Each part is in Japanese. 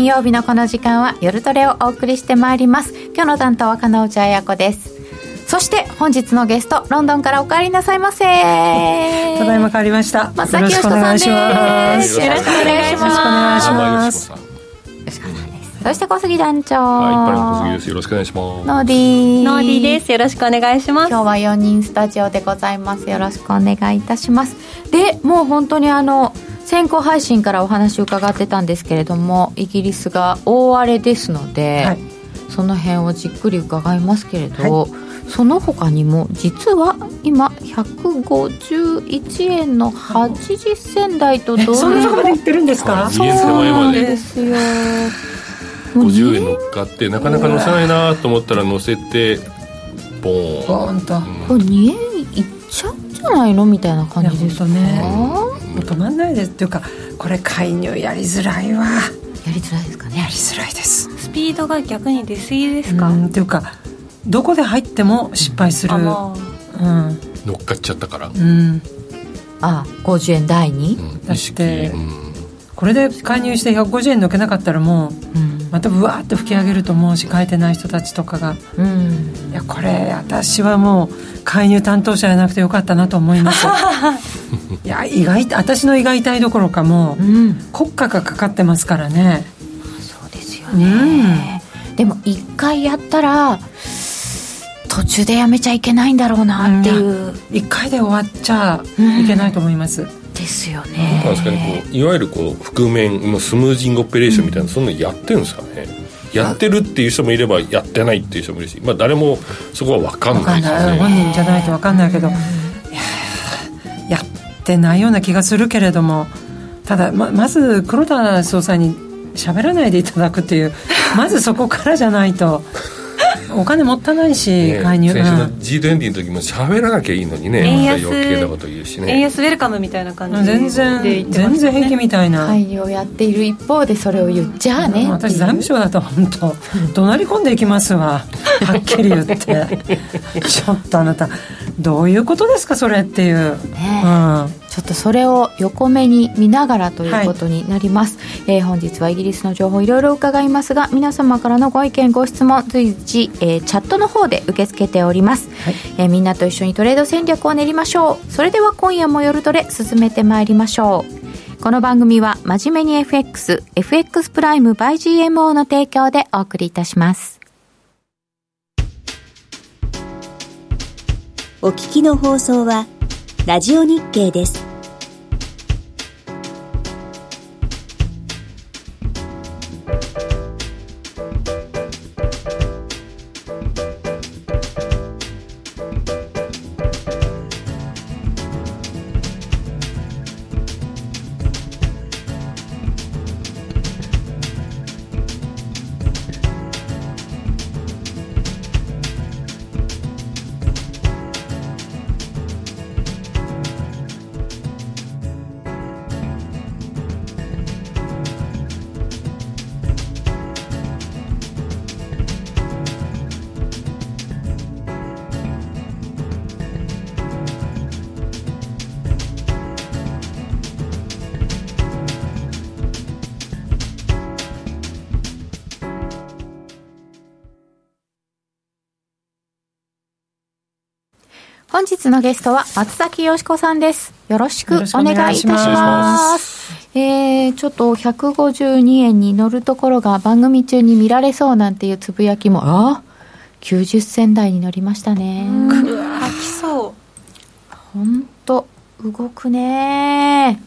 金曜日のこの時間は夜トレをお送りしてまいります。今日の担当は金内彩子です。そして本日のゲストロンドンからお帰りなさいませ。ただいま帰りました。松崎よろしくお願いします。よろしくお願いします。そして小杉団長はい、小杉です。よろしくお願いします。ノーディー。ノーディーです。よろしくお願いします。今日は4人スタジオでございます。よろしくお願いいたします。でもう本当にあの先行配信からお話を伺ってたんですけれどもイギリスが大荒れですので、はい、その辺をじっくり伺いますけれど、はい。その他にも実は今151円の80銭台と同様そんなってるんですか？そうなんですよ。50円乗っかってなかなか乗せないなと思ったら乗せてボーン。ボーンと、これ2円いっちゃう？んじゃないのみたいな感じですね。もう止まんないです。っていうかこれ介入やりづらいわ。やりづらいですかね？やりづらいです。スピードが逆に出過ぎですか？っていうかどこで入っても失敗する、うん、乗っかっちゃったから。うん。あ50円台に、うん、だって、うん、これで介入して150円抜けなかったらもう、うん、またぶわーっと吹き上げると思うし変えてない人たちとかが、うん、いやこれ私はもう介入担当者じゃなくてよかったなと思います。いや意外私の意外体どころかもう、うん、国家がかかってますからね。そうですよね、でも一回やったら途中でやめちゃいけないんだろうなっていう、一回で終わっちゃいけないと思います、ですよね。確かにこういわゆるこう覆面のスムージングオペレーションみたいな、うん、そんなのやってるんですかね。やってるっていう人もいればやってないっていう人もいるし、まあ、誰もそこは分かんないですね。本人じゃないと分かんないけど、うん、やってないような気がするけれどもただままず黒田総裁に喋らないでいただくっていうまずそこからじゃないとお金もったいないし、ね、介入。先週の G20 の時も喋らなきゃいいのにね円安余計なこと言うしね。円安ウェルカムみたいな感じで全然、ね、全然平気みたいな。介入をやっている一方でそれを言っちゃあね私財務省だと本当怒鳴り込んでいきますわ。はっきり言って。ちょっとあなたどういうことですかそれっていう、ね、うんちょっとそれを横目に見ながらということになります、はい、えー、本日はイギリスの情報いろいろ伺いますが皆様からのご意見ご質問随時、えー、チャットの方で受け付けております、はい、えー、みんなと一緒にトレード戦略を練りましょう。それでは今夜も夜トレ進めてまいりましょう。この番組は真面目に FX FX プライム by GMO の提供でお送りいたします。お聞きの放送はラジオ日経です。日のゲストは松崎よしこさんです。よろしくお願いいたします。えー、ちょっと152円に乗るところが番組中に見られそうなんていうつぶやきも、あ90銭台に乗りましたね。くわきそう。ほんと、動くね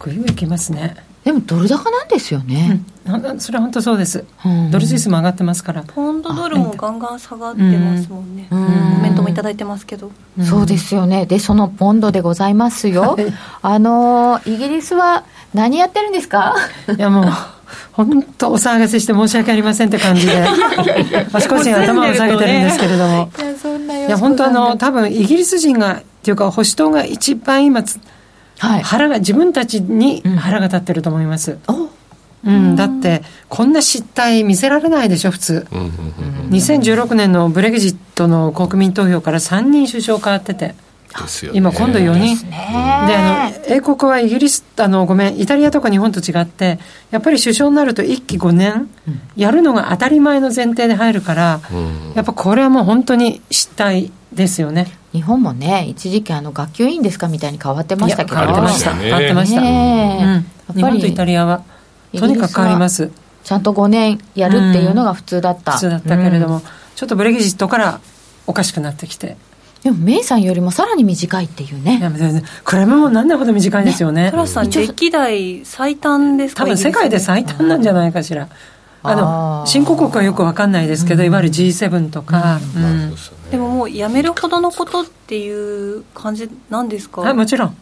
ぐいぐいきますね。でもドル高なんですよね、うん、それは本当そうです、うん、ドルスイスも上がってますから。ポンドドルもガンガン下がってますもんね、うん、コメントも頂いてますけど、そうですよね。でそのポンドでございますよ、はい、あのイギリスは何やってるんですか？いやもう本当お騒がせして申し訳ありませんって感じであちこちに頭を下げてるんですけれども。いや本当あの多分イギリス人がっていうか保守党が一番今はい、腹が自分たちに腹が立ってると思います。うん、うん、だってこんな失態見せられないでしょ普通、うん、2016年のブレグジットの国民投票から3人首相変わってて。ね。今今度4人。であの英国はイギリスあのごめんイタリアとか日本と違ってやっぱり首相になると1期5年やるのが当たり前の前提で入るから、うん、やっぱこれはもう本当に失態ですよね日本もね一時期あの学級委員ですかみたいに変わってましたけど。変わってました変わってました、ね。うん、日本とイタリアはとにかく変わります。ちゃんと5年やるっていうのが普通だった、普通だったけれども、ちょっとブレグジットからおかしくなってきて。でもメイさんよりもさらに短いっていうね。いや、クラムもなんだほど短いですよね。トラスさん、歴代最短ですか？多分世界で最短なんじゃないかしら。あの新興国はよく分かんないですけど、いわゆる G7 とか、でももうやめるほどのことっていう感じなんですか？はいもちろん。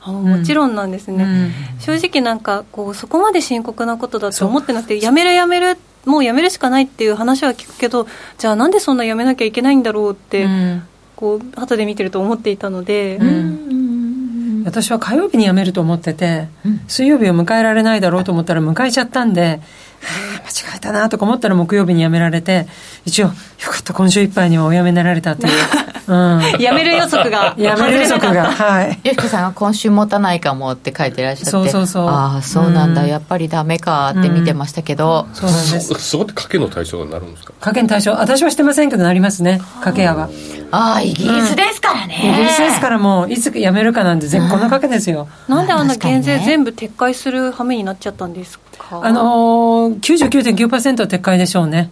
あもちろんなんですね、うん、正直なんかこうそこまで深刻なことだと思ってなくてやめるやめるもうやめるしかないっていう話は聞くけどじゃあなんでそんなやめなきゃいけないんだろうって、うん、こう後で見てると思っていたので、うん、私は火曜日に辞めると思ってて、水曜日を迎えられないだろうと思ったら迎えちゃったんではあ 間違えたなとか思ったら木曜日に辞められて一応よかった今週いっぱいにはお辞めになられたという、うん、辞める予測が 辞める予測が。はい。よしこさんが今週持たないかもって書いてらっしゃって。そうそうそう。ああそうなんだ、うん、やっぱりダメかって見てましたけど、うん、そうなんですそこって賭けの対象になるんですか？賭けの対象私はしてませんけどなりますね賭け屋は。ああイギリスですからね、イギリスですからもういつ辞めるかなんて絶好の賭けですよ、なんであんな減税全部撤回する羽目になっちゃったんですか？あのー、99.9%撤回でしょうね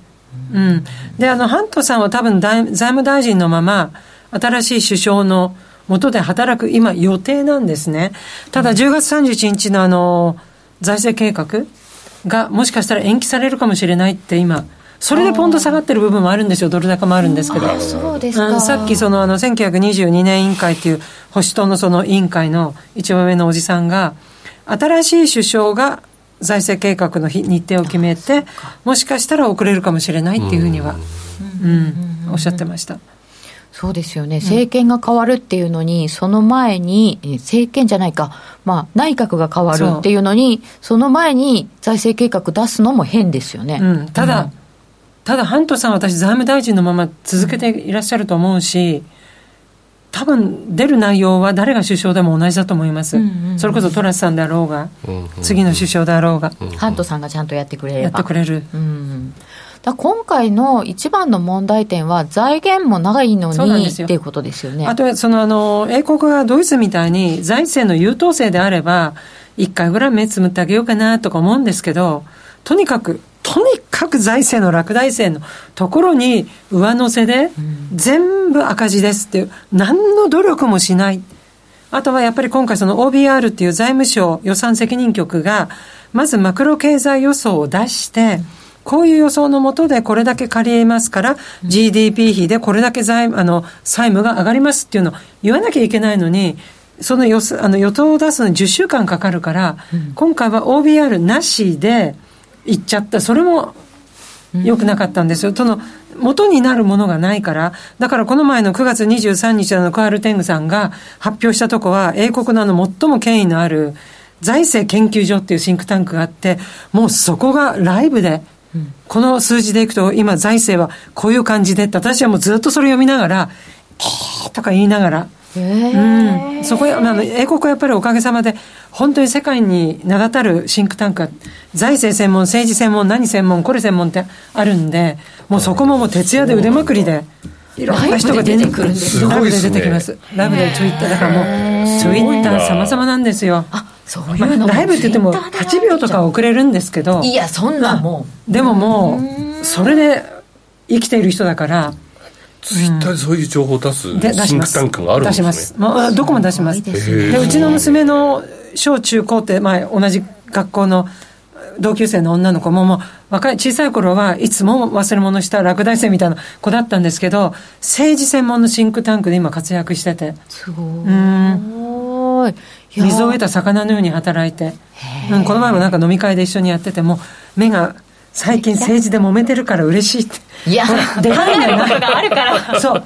うん、であのハントさんは多分財務大臣のまま新しい首相の下で働く今予定なんですね。ただ10月31日のあの財政計画がもしかしたら延期されるかもしれないって今それでポンド下がってる部分もあるんですよ、ドル高もあるんですけど、そうですか。さっきそのあの1922年委員会っていう保守党のその委員会の一番上のおじさんが、新しい首相が財政計画の日程を決めてもしかしたら遅れるかもしれないっていうふうには、うん、おっしゃってました。そうですよね、政権が変わるっていうのに、その前に、政権じゃないか、まあ、内閣が変わるっていうのに、その前に財政計画出すのも変ですよね。うん、ただ、うん、ただ、ハントさん、私、財務大臣のまま続けていらっしゃると思うし、多分出る内容は誰が首相でも同じだと思います、うんうんうん、それこそトラスさんであろうが、うんうん、次の首相であろうが、うんうん、ハントさんがちゃんとやってくれれば。やってくれる、うん、だ今回の一番の問題点は財源も長いのにっていうことですよね。あとそのあの英国がドイツみたいに財政の優等生であれば一回ぐらい目つむってあげようかなとか思うんですけどとにかくとにかく財政の落第政のところに上乗せで、全部赤字ですっていう、何の努力もしない。あとはやっぱり今回その OBR っていう財務省予算責任局が、まずマクロ経済予想を出して、こういう予想のもとでこれだけ借りますから、GDP 比でこれだけ財あの債務が上がりますっていうのを言わなきゃいけないのに、その予あの予想を出すのに10週間かかるから、今回は OBR なしで、行っちゃった。それも良くなかったんですよ。その元になるものがないから、だからこの前の9月23日のカール・テングさんが発表したとこは、英国のあの最も権威のある財政研究所っていうシンクタンクがあって、もうそこがライブで、この数字でいくと、今財政はこういう感じでって、私はもうずっとそれ読みながら、えーとか言いながら、うん、そこへ、まあ、英国はやっぱりおかげさまで、本当に世界に名だたるシンクタンク財政専門、政治専門、何専門、これ専門ってあるんで、もうそこももう徹夜で腕まくりで。いろんな人が出てくるんですライブで出てきます。ライブでツイッター、だからもう、ツイッター様々なんですよ。あ、そういうの、まあ、ライブって言っても8秒とか遅れるんですけど。いや、そんなもう。でももう、それで生きている人だから、ツイッターでそういう情報を出すシンクタンクがあるんですね。出します。まあ、どこも出します。でうちの娘の小中高って、まあ、同じ学校の同級生の女の子も、もう若い、小さい頃はいつも忘れ物した落第生みたいな子だったんですけど、政治専門のシンクタンクで今活躍してて。すごい。うん。水を得た魚のように働いて、うん、この前もなんか飲み会で一緒にやってても、目が最近政治で揉めてるから嬉しいって。いや、出番がない。そう。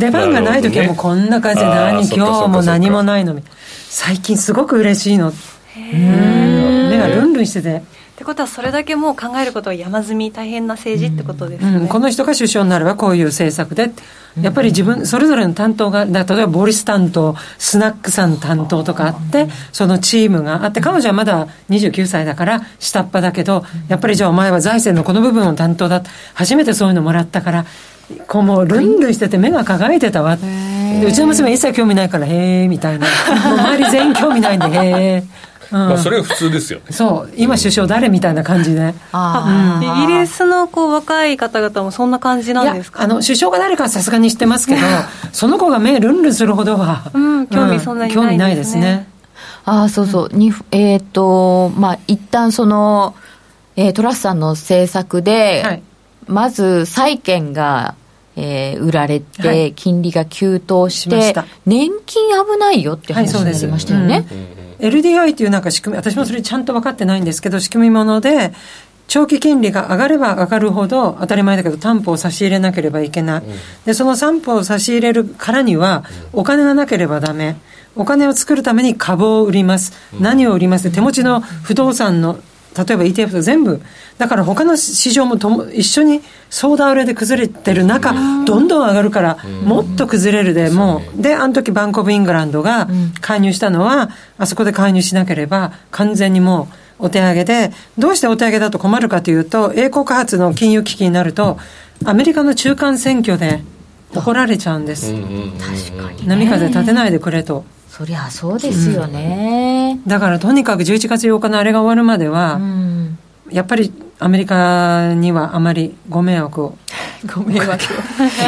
出番がない時はもうこんな感じで何、今日も何もないのに。最近すごく嬉しいの。目がルンルンしてて。ってことはそれだけもう考えることは山積み大変な政治ってことですね、うん、この人が首相になればこういう政策でやっぱり自分それぞれの担当が例えばボリス担当スナックさん担当とかあってそのチームがあって彼女はまだ29歳だから下っ端だけどやっぱりじゃあお前は財政のこの部分を担当だ。初めてそういうのもらったからこうもうルンルンしてて目が輝いてたわ。うちの娘一切興味ないからへえみたいな。もう周り全員興味ないんでへえまあ、それが普通ですよね。そう。今首相誰みたいな感じで、イギリスのこう若い方々もそんな感じなんですか？あの首相が誰かはさすがに知ってますけど その子が目ルンルンするほどは、うん、興味そんなにないですね、興味ないですね。ああそうそう、にえっ、ー、とまあ一旦その、えー、トラスさんの政策で、はい、まず債券がえー、売られて、金利が急騰して、はい、年金危ないよって話になりましたよね。はい LDI というなんか仕組み、私もそれちゃんと分かってないんですけど、仕組みもので、長期金利が上がれば上がるほど当たり前だけど担保を差し入れなければいけない、うん、でその担保を差し入れるからにはお金がなければダメ。お金を作るために株を売ります、うん、何を売ります？手持ちの不動産の例えば ETF と全部。だから他の市場もとも一緒にソーダ売れで崩れてる中どんどん上がるからもっと崩れるでもう。であの時バンコブ・イングランドが介入したのはあそこで介入しなければ完全にもうお手上げでどうしてお手上げだと困るかというと英国発の金融危機になるとアメリカの中間選挙で怒られちゃうんです。確かに、波風立てないでくれと。そりゃそうですよね、うん、だからとにかく11月8日のあれが終わるまでは、うん、やっぱりアメリカにはあまりご迷惑を。ご迷惑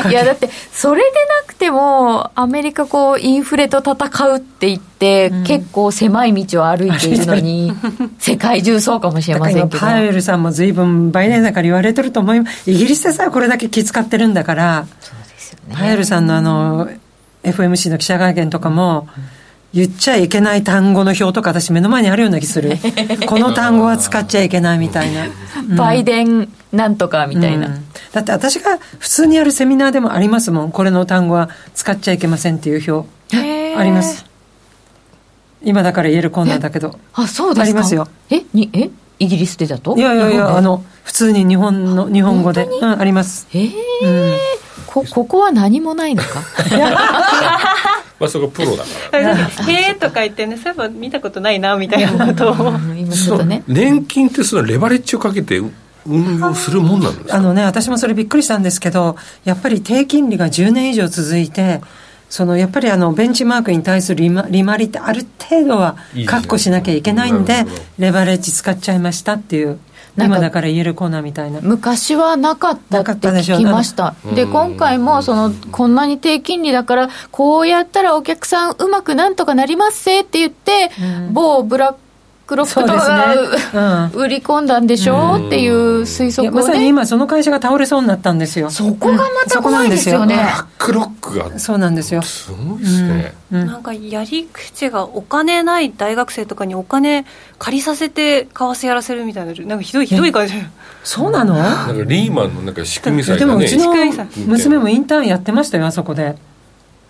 を。いやだってそれでなくてもアメリカこうインフレと戦うって言って、うん、結構狭い道を歩いているのに 世界中そうかもしれませんけど。パウエルさんも随分バイデンさんから言われてると思います。イギリスでさえこれだけ気遣ってるんだからそうですよ、ね、パウエルさんのあの FMC の記者会見とかも、うん言っちゃいけない単語の表とか私目の前にあるような気する。この単語は使っちゃいけないみたいな、うん、バイデンなんとかみたいな、うん、だって私が普通にやるセミナーでもありますもん。これの単語は使っちゃいけませんっていう表。あります。今だから言えるコーナーだけど。あそうですか。ありますよ。えにえイギリスでだと？いやいやいやあの普通に日本の日本語で、うん、あります。へえ、うん、こここは何もないのか？まあそこプロだから。へえとか言ってねそういえば見たことないなみたいなことを。今ね。年金ってそのレバレッジをかけて運用するもんなんですあのね私もそれびっくりしたんですけどやっぱり低金利が10年以上続いてそのやっぱりあのベンチマークに対する利回利回りってある程度は確保しなきゃいけないんでレバレッジ使っちゃいましたっていう今だから言えるコーナーみたいな。昔はなかったって聞きました。で今回もそのこんなに低金利だからこうやったらお客さんうまくなんとかなりますせって言って、うん、某ブラックロックとかが、売り込んだんでしょ、うっていう推測を、ね、まさに今その会社が倒れそうになったんですよ。そこがまた怖いですよね、ブラックロックがそうなんですよ。すごいですね、なんかやり口がお金ない大学生とかにお金借りさせて為替やらせるみたいななんかひどいひどい感じそうなの？なんかリーマンのなんか仕組みさえ、ね、でもうちの娘もインターンやってましたよあそこで。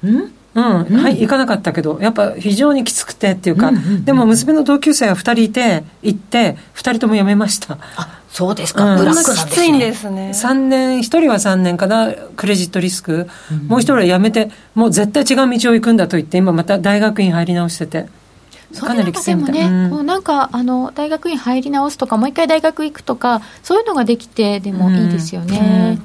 ん？うん、うん、はい、行かなかったけど、やっぱ非常にきつくてっていうか、うんうんうん、でも娘の同級生は2人いて、行って、2人とも辞めました。あそうですか、うん、ブラックなんですね。いんですね。3年、1人は3年かな、クレジットリスク、うん、もう1人は辞めて、もう絶対違う道を行くんだと言って、今また大学院入り直してて。かなりきついみたい。ね、うん、なんかあの大学院入り直すとかもう一回大学行くとかそういうのができてでもいいですよね、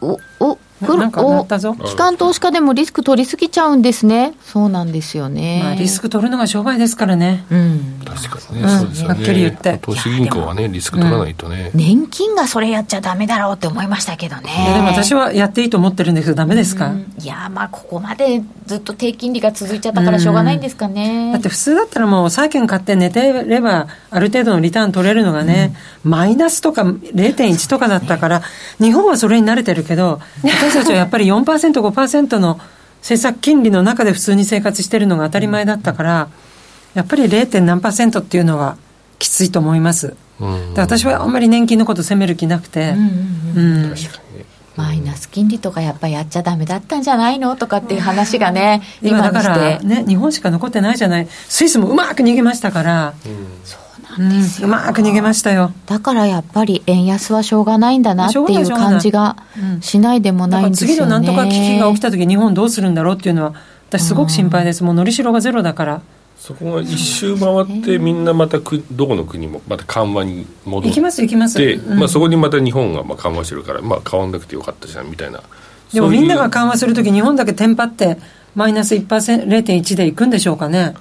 おおなん。かなったぞ機関投資家でもリスク取りすぎちゃうんですね。そうなんですよね、まあ、リスク取るのが商売ですからね、うん、確かにね、うん、そうですよね。はっきり言って。投資銀行はねリスク取らないとね、うん、年金がそれやっちゃダメだろうって思いましたけどね。いやでも私はやっていいと思ってるんですけどダメですか、いやまあここまでずっと低金利が続いちゃったからしょうがないんですかね、だって普通だったらもう債券買って寝てればある程度のリターン取れるのがね、マイナスとか0.1とかだったから、日本はそれに慣れてるけど私 たちはやっぱり4 4%、5%の政策金利の中で普通に生活してるのが当たり前だったから、やっぱり 0. 何パーセントっていうのはきついと思います。で私はあんまり年金のこと責める気なくて。マイナス金利とかやっぱりやっちゃだめだったんじゃないのとかっていう話がね、今だからね、日本しか残ってないじゃない、スイスもうまく逃げましたから、そうなん。うまく逃げましたよ。だからやっぱり円安はしょうがないんだなっていう感じがしないでもないんですよね、次のなんとか危機が起きた時日本どうするんだろうっていうのは私すごく心配です、もうのりしろがゼロだから。そこが一周回ってみんなまたくどこの国もまた緩和に戻って行きます行きます、うん、まあ、そこにまた日本がまあ緩和してるから、まあ、変わんなくてよかったじゃんみたいな。でもみんなが緩和するとき日本だけテンパってマイナス0.1でいくんでしょうかね。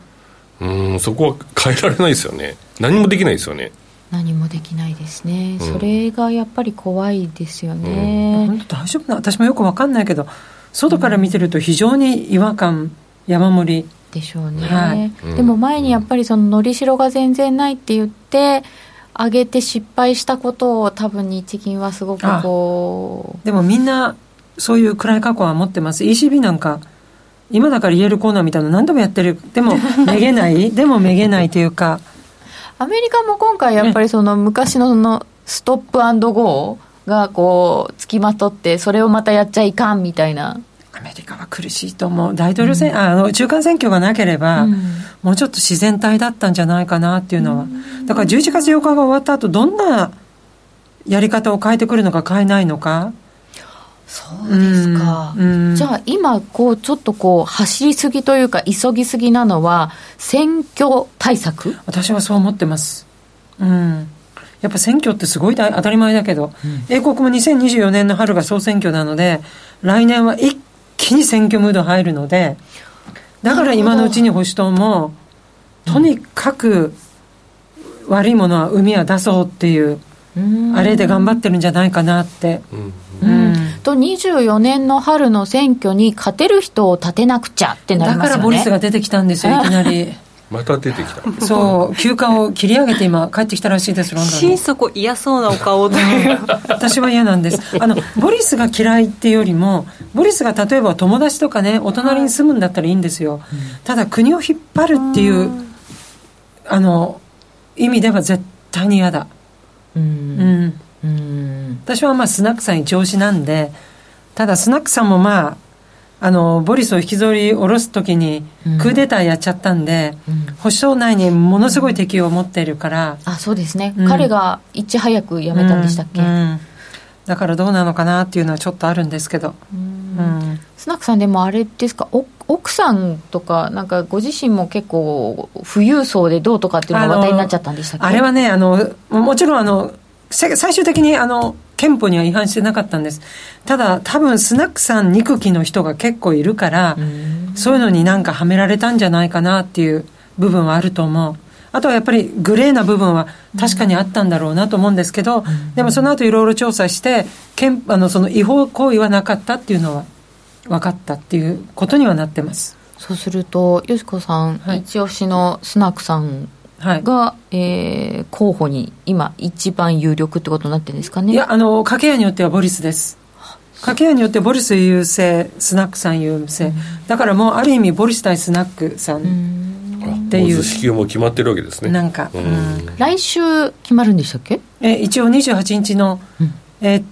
うんそこは変えられないですよね何もできないですよね。何もできないですね、うん、それがやっぱり怖いですよね、うん、大丈夫な私もよく分かんないけど外から見てると非常に違和感山盛り。でしょうね、はい、でも前にやっぱりそののりしろが全然ないって言って上げて失敗したことを多分日銀はすごくこうでもみんなそういう暗い過去は持ってます。ECB なんか今だから言えるコーナーみたいな何度もやってる。でもめげない。でもめげないというかアメリカも今回やっぱりその昔のそのストップアンドゴーがこうつきまとってそれをまたやっちゃいかんみたいな。アメリカは苦しいと思う。大統領選、うん、あの中間選挙がなければ、うん、もうちょっと自然体だったんじゃないかなっていうのは、うん、だから11月8日が終わった後どんなやり方を変えてくるのか変えないのかそうですか、じゃあ今こうちょっとこう走りすぎというか急ぎすぎなのは選挙対策？私はそう思ってます。うん。やっぱ選挙ってすごい当たり前だけど、英国も2024年の春が総選挙なので来年は一気に選挙ムード入るのでだから今のうちに保守党もとにかく悪いものは海は出そうっていうあれで頑張ってるんじゃないかなって。うん、と24年の春の選挙に勝てる人を立てなくちゃってなりますよね。だからボリスが出てきたんですよい。きなり。また出てきた。そう休暇を切り上げて今帰ってきたらしいです ロンドンに。心底嫌そうなお顔という私は嫌なんです。あのボリスが嫌いっていうよりもボリスが例えば友達とかねお隣に住むんだったらいいんですよ、ただ国を引っ張るっていうあの意味では絶対に嫌だ。うん、うん、私はまあスナックさん一押しなんでただスナックさんもまああのボリスを引きずり下ろす時にクーデターやっちゃったんで、うん、保守党内にものすごい敵を持っているから、あそうですね、うん、彼がいち早く辞めたんでしたっけ、だからどうなのかなっていうのはちょっとあるんですけど、スナックさんでもあれですか？奥さんとかなんかご自身も結構富裕層でどうとかっていうのが話題になっちゃったんでしたっけ？あれはねあのもちろんあの最終的にあの憲法には違反してなかったんです。ただ多分スナックさん憎きの人が結構いるからそういうのになんかはめられたんじゃないかなっていう部分はあると思う。あとはやっぱりグレーな部分は確かにあったんだろうなと思うんですけど、でもその後いろいろ調査してあのその違法行為はなかったっていうのは分かったっていうことにはなってます。そうするとよしこさん、はい、一押しのスナックさんが、はい、えー、候補に今一番有力ってことになってるんですかね？いやあの掛け合いによってはボリスです。掛け合いによってボリス優勢スナックさん優勢、うん、だからもうある意味ボリス対スナックさんっていう。支給も決まってるわけですね。なんか、うん、来週決まるんでしたっけ？え一応28日の、うん、えっ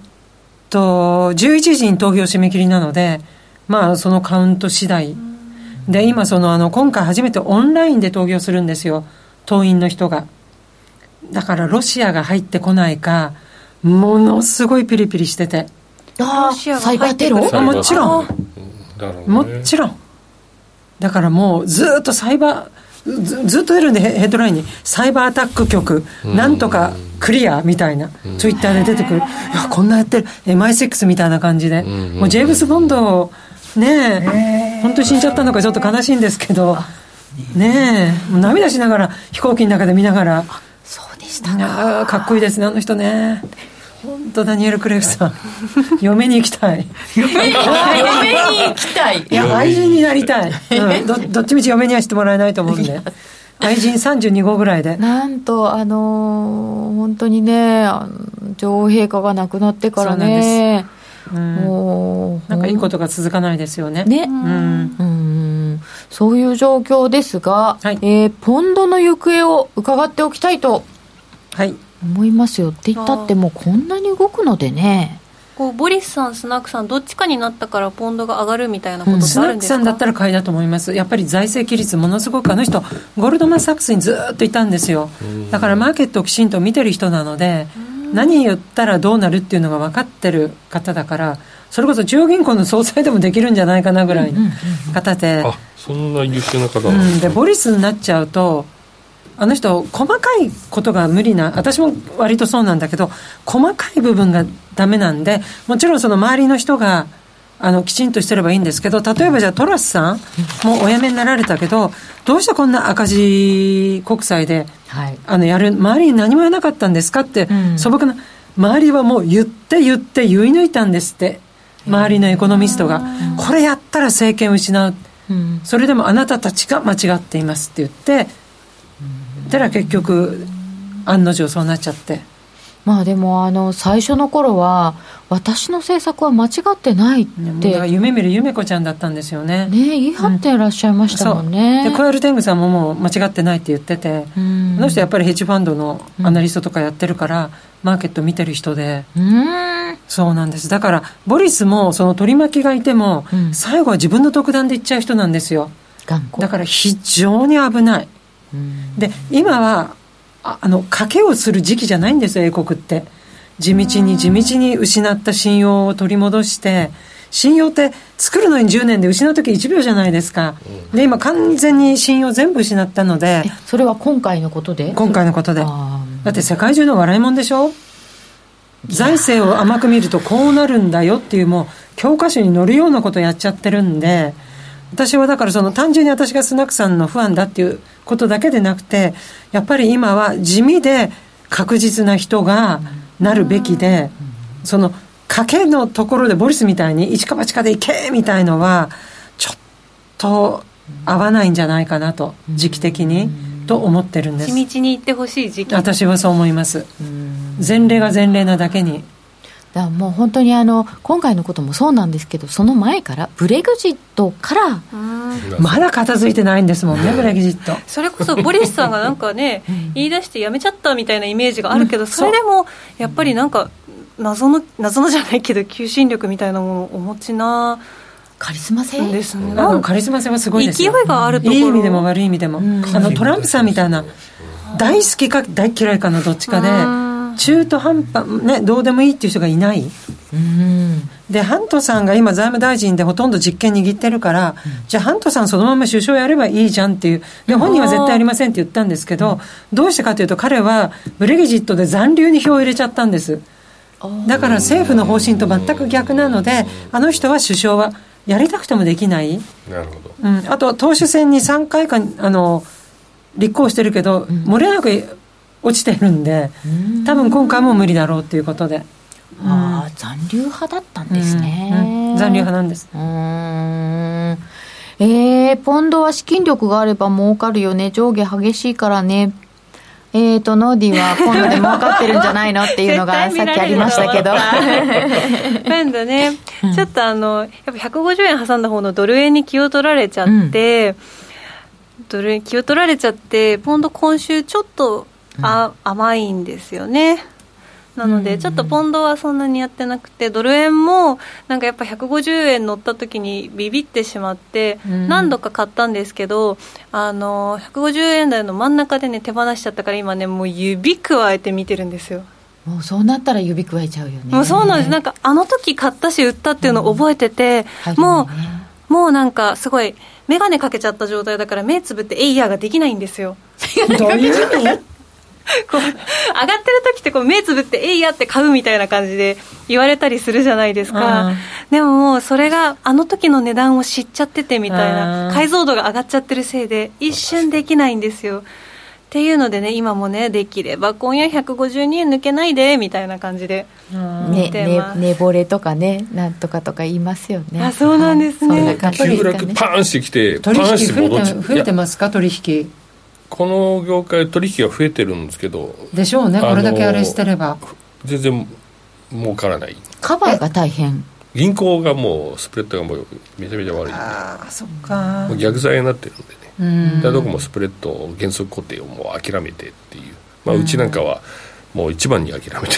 と11時に投票締め切りなのでまあそのカウント次第。で今そのあの今回初めてオンラインで投票するんですよ党員の人が。だからロシアが入ってこないか、ものすごいピリピリしてて。ああ、サイバーテロ？もちろん。もちろん。だからもうずっとサイバー、ずずっと出るんでヘッドラインにサイバーアタック局なんとかクリアみたいなツイッターで出てくる。いやこんなやってる MI6 みたいな感じで。もうジェームズ・ボンドねえ。本当に死んじゃったのかちょっと悲しいんですけどねえ。涙しながら飛行機の中で見ながら。そうでしたか。かっこいいですねあの人ね。本当ダニエル・クレフさん。嫁に行きたい。嫁に行きたい。い。や愛人になりたい、うん、どどっちみち嫁にはしてもらえないと思うんで。愛人32号ぐらいで。なんとあのー、本当にね女王陛下が亡くなってからね。うん、なんかいいことが続かないですよね。ね、うん、うんそういう状況ですが、はい、えー、ポンドの行方を伺っておきたいと思いますよ。って言ったってもうこんなに動くのでね。こうボリスさん、スナックさん、どっちかになったからポンドが上がるみたいなことってあるんですか、うん、スナックさんだったら買いだと思います、やっぱり財政規律、ものすごくあの人、ゴールドマン・サックスにずっといたんですよ、だからマーケットをきちんと見てる人なので、何言ったらどうなるっていうのが分かってる方だから、それこそ中央銀行の総裁でもできるんじゃないかなぐらいの方で、あそんな優秀な方なんです、ね、うん、でボリスになっちゃうと、あの人、細かいことが無理な、私も割とそうなんだけど、細かい部分がダメなんで、もちろんその周りの人が、あのきちんとしてればいいんですけど、例えばじゃあトラスさんもお辞めになられたけど、どうしてこんな赤字国債で、はい、あのやる、周りに何も言わなかったんですかって、うん、素朴な、周りはもう言って言って言い抜いたんですって、周りのエコノミストが、これやったら政権を失う、うん、それでもあなたたちが間違っていますって言って、たら結局案の定そうなっちゃって。まあでもあの最初の頃は私の政策は間違ってないって。だから夢見る夢子ちゃんだったんですよね。ね言い張ってらっしゃいましたもんね、うん、でコエルテングさんももう間違ってないって言ってて、うん、あの人やっぱりヘッジファンドのアナリストとかやってるから、うん、マーケット見てる人で、そうなんです。だからボリスもその取り巻きがいても、最後は自分の独断でいっちゃう人なんですよ。だから非常に危ない。で今はあの賭けをする時期じゃないんですよ英国って。地道に地道に失った信用を取り戻して。信用って作るのに10年で失う時1秒じゃないですか、で今完全に信用全部失ったので。それは今回のことで？今回のことで。だって世界中の笑いもんでしょ？財政を甘く見るとこうなるんだよっていうもう教科書に載るようなことやっちゃってるんで私はだからその単純に私がスナックさんのファンだっていうことだけでなくてやっぱり今は地味で確実な人がなるべきでその賭けのところでボリスみたいに一か八かでいけみたいのはちょっと合わないんじゃないかなと時期的にと思ってるんです。地道に行ってほしい時期。私はそう思います。前例が前例なだけにだもう本当にあの今回のこともそうなんですけどその前からブレグジットからまだ片付いてないんですもんねブレグジット。それこそボリスさんがなんかね 言い出してやめちゃったみたいなイメージがあるけど、それでもやっぱりなんか謎の謎のじゃないけど求心力みたいなものをお持ちなカリスマ性？ですね。カリスマ性はすごいですよ。勢いがあるといい意味でも悪い意味でも、あのトランプさんみたいな大好きか大嫌いかのどっちかで中途半端、ね、どうでもいいっていう人がいない。で、ハントさんが今財務大臣でほとんど実権握ってるから、じゃあハントさんそのまま首相やればいいじゃんっていう。で、本人は絶対やりませんって言ったんですけど、どうしてかというと彼はブレギジットで残留に票を入れちゃったんです。だから政府の方針と全く逆なので、あの人は首相はやりたくてもできない。なるほど。うん。あと、党首選に3回か、あの、立候補してるけど、漏れなく落ちてるんで多分今回も無理だろうっていうことで。ああ残留派だったんですね、うんうん、残留派なんです。うん。えー、ポンドは資金力があれば儲かるよね。上下激しいからね。えーと、ノーディは ポンドで儲かってるんじゃないのっていうのがさっきありましたけど。ポンドね、ちょっとあの、やっぱ150円挟んだ方のドル円に気を取られちゃって、うん、ドル円気を取られちゃって、ポンド今週ちょっとあ甘いんですよね。なので、ちょっとポンドはそんなにやってなくて、ドル円もなんかやっぱ150円乗った時にビビってしまって、何度か買ったんですけど、あの150円台の真ん中でね、手放しちゃったから、今ね、もう指くわえて見てるんですよ。もうそうなったら指くわえちゃうよね。もうそうなんです。なんかあの時買ったし売ったっていうのを覚えてて、うん、もう、もうなんかすごい、眼鏡かけちゃった状態だから目つぶってエイヤーができないんですよ。どういう意味 こう上がってる時ってこう目つぶってえいやって買うみたいな感じで言われたりするじゃないですか、でももうそれがあの時の値段を知っちゃっててみたいな。解像度が上がっちゃってるせいで一瞬できないんですよ。っていうのでね今もねできれば今夜152円抜けないでみたいな感じでねね寝惚れとかねなんとかとか言いますよね。あそうなんですね、はい、急落パンしてきてパンして戻っ増えてますか？取引この業界取引が増えてるんですけどでしょうね。これだけあれしてれば。全然儲からない。カバーが大変。銀行がもうスプレッドがもうめちゃめちゃ悪いああそっか。逆剤になってるんでね。だどこもスプレッド原則固定をもう諦めてっていう。まあうちなんかはもう一番に諦めて。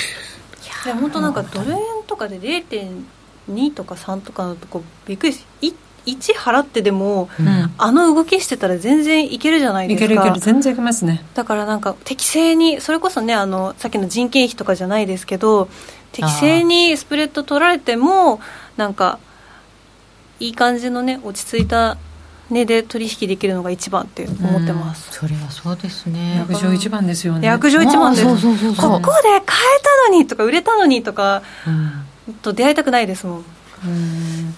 で本当なんかドル円とかで0.2とか3とかのとこびっくりし1払ってでも、うん、あの動きしてたら全然いけるじゃないですか。いけるいける。全然いけますね。だからなんか適正にそれこそねあのさっきの人件費とかじゃないですけど適正にスプレッド取られてもなんかいい感じのね落ち着いた値で取引できるのが一番って思ってます、うん、それはそうですね。約定一番ですよね。約定一番です。ここで買えたのにとか売れたのにとか、うん、と出会いたくないですもん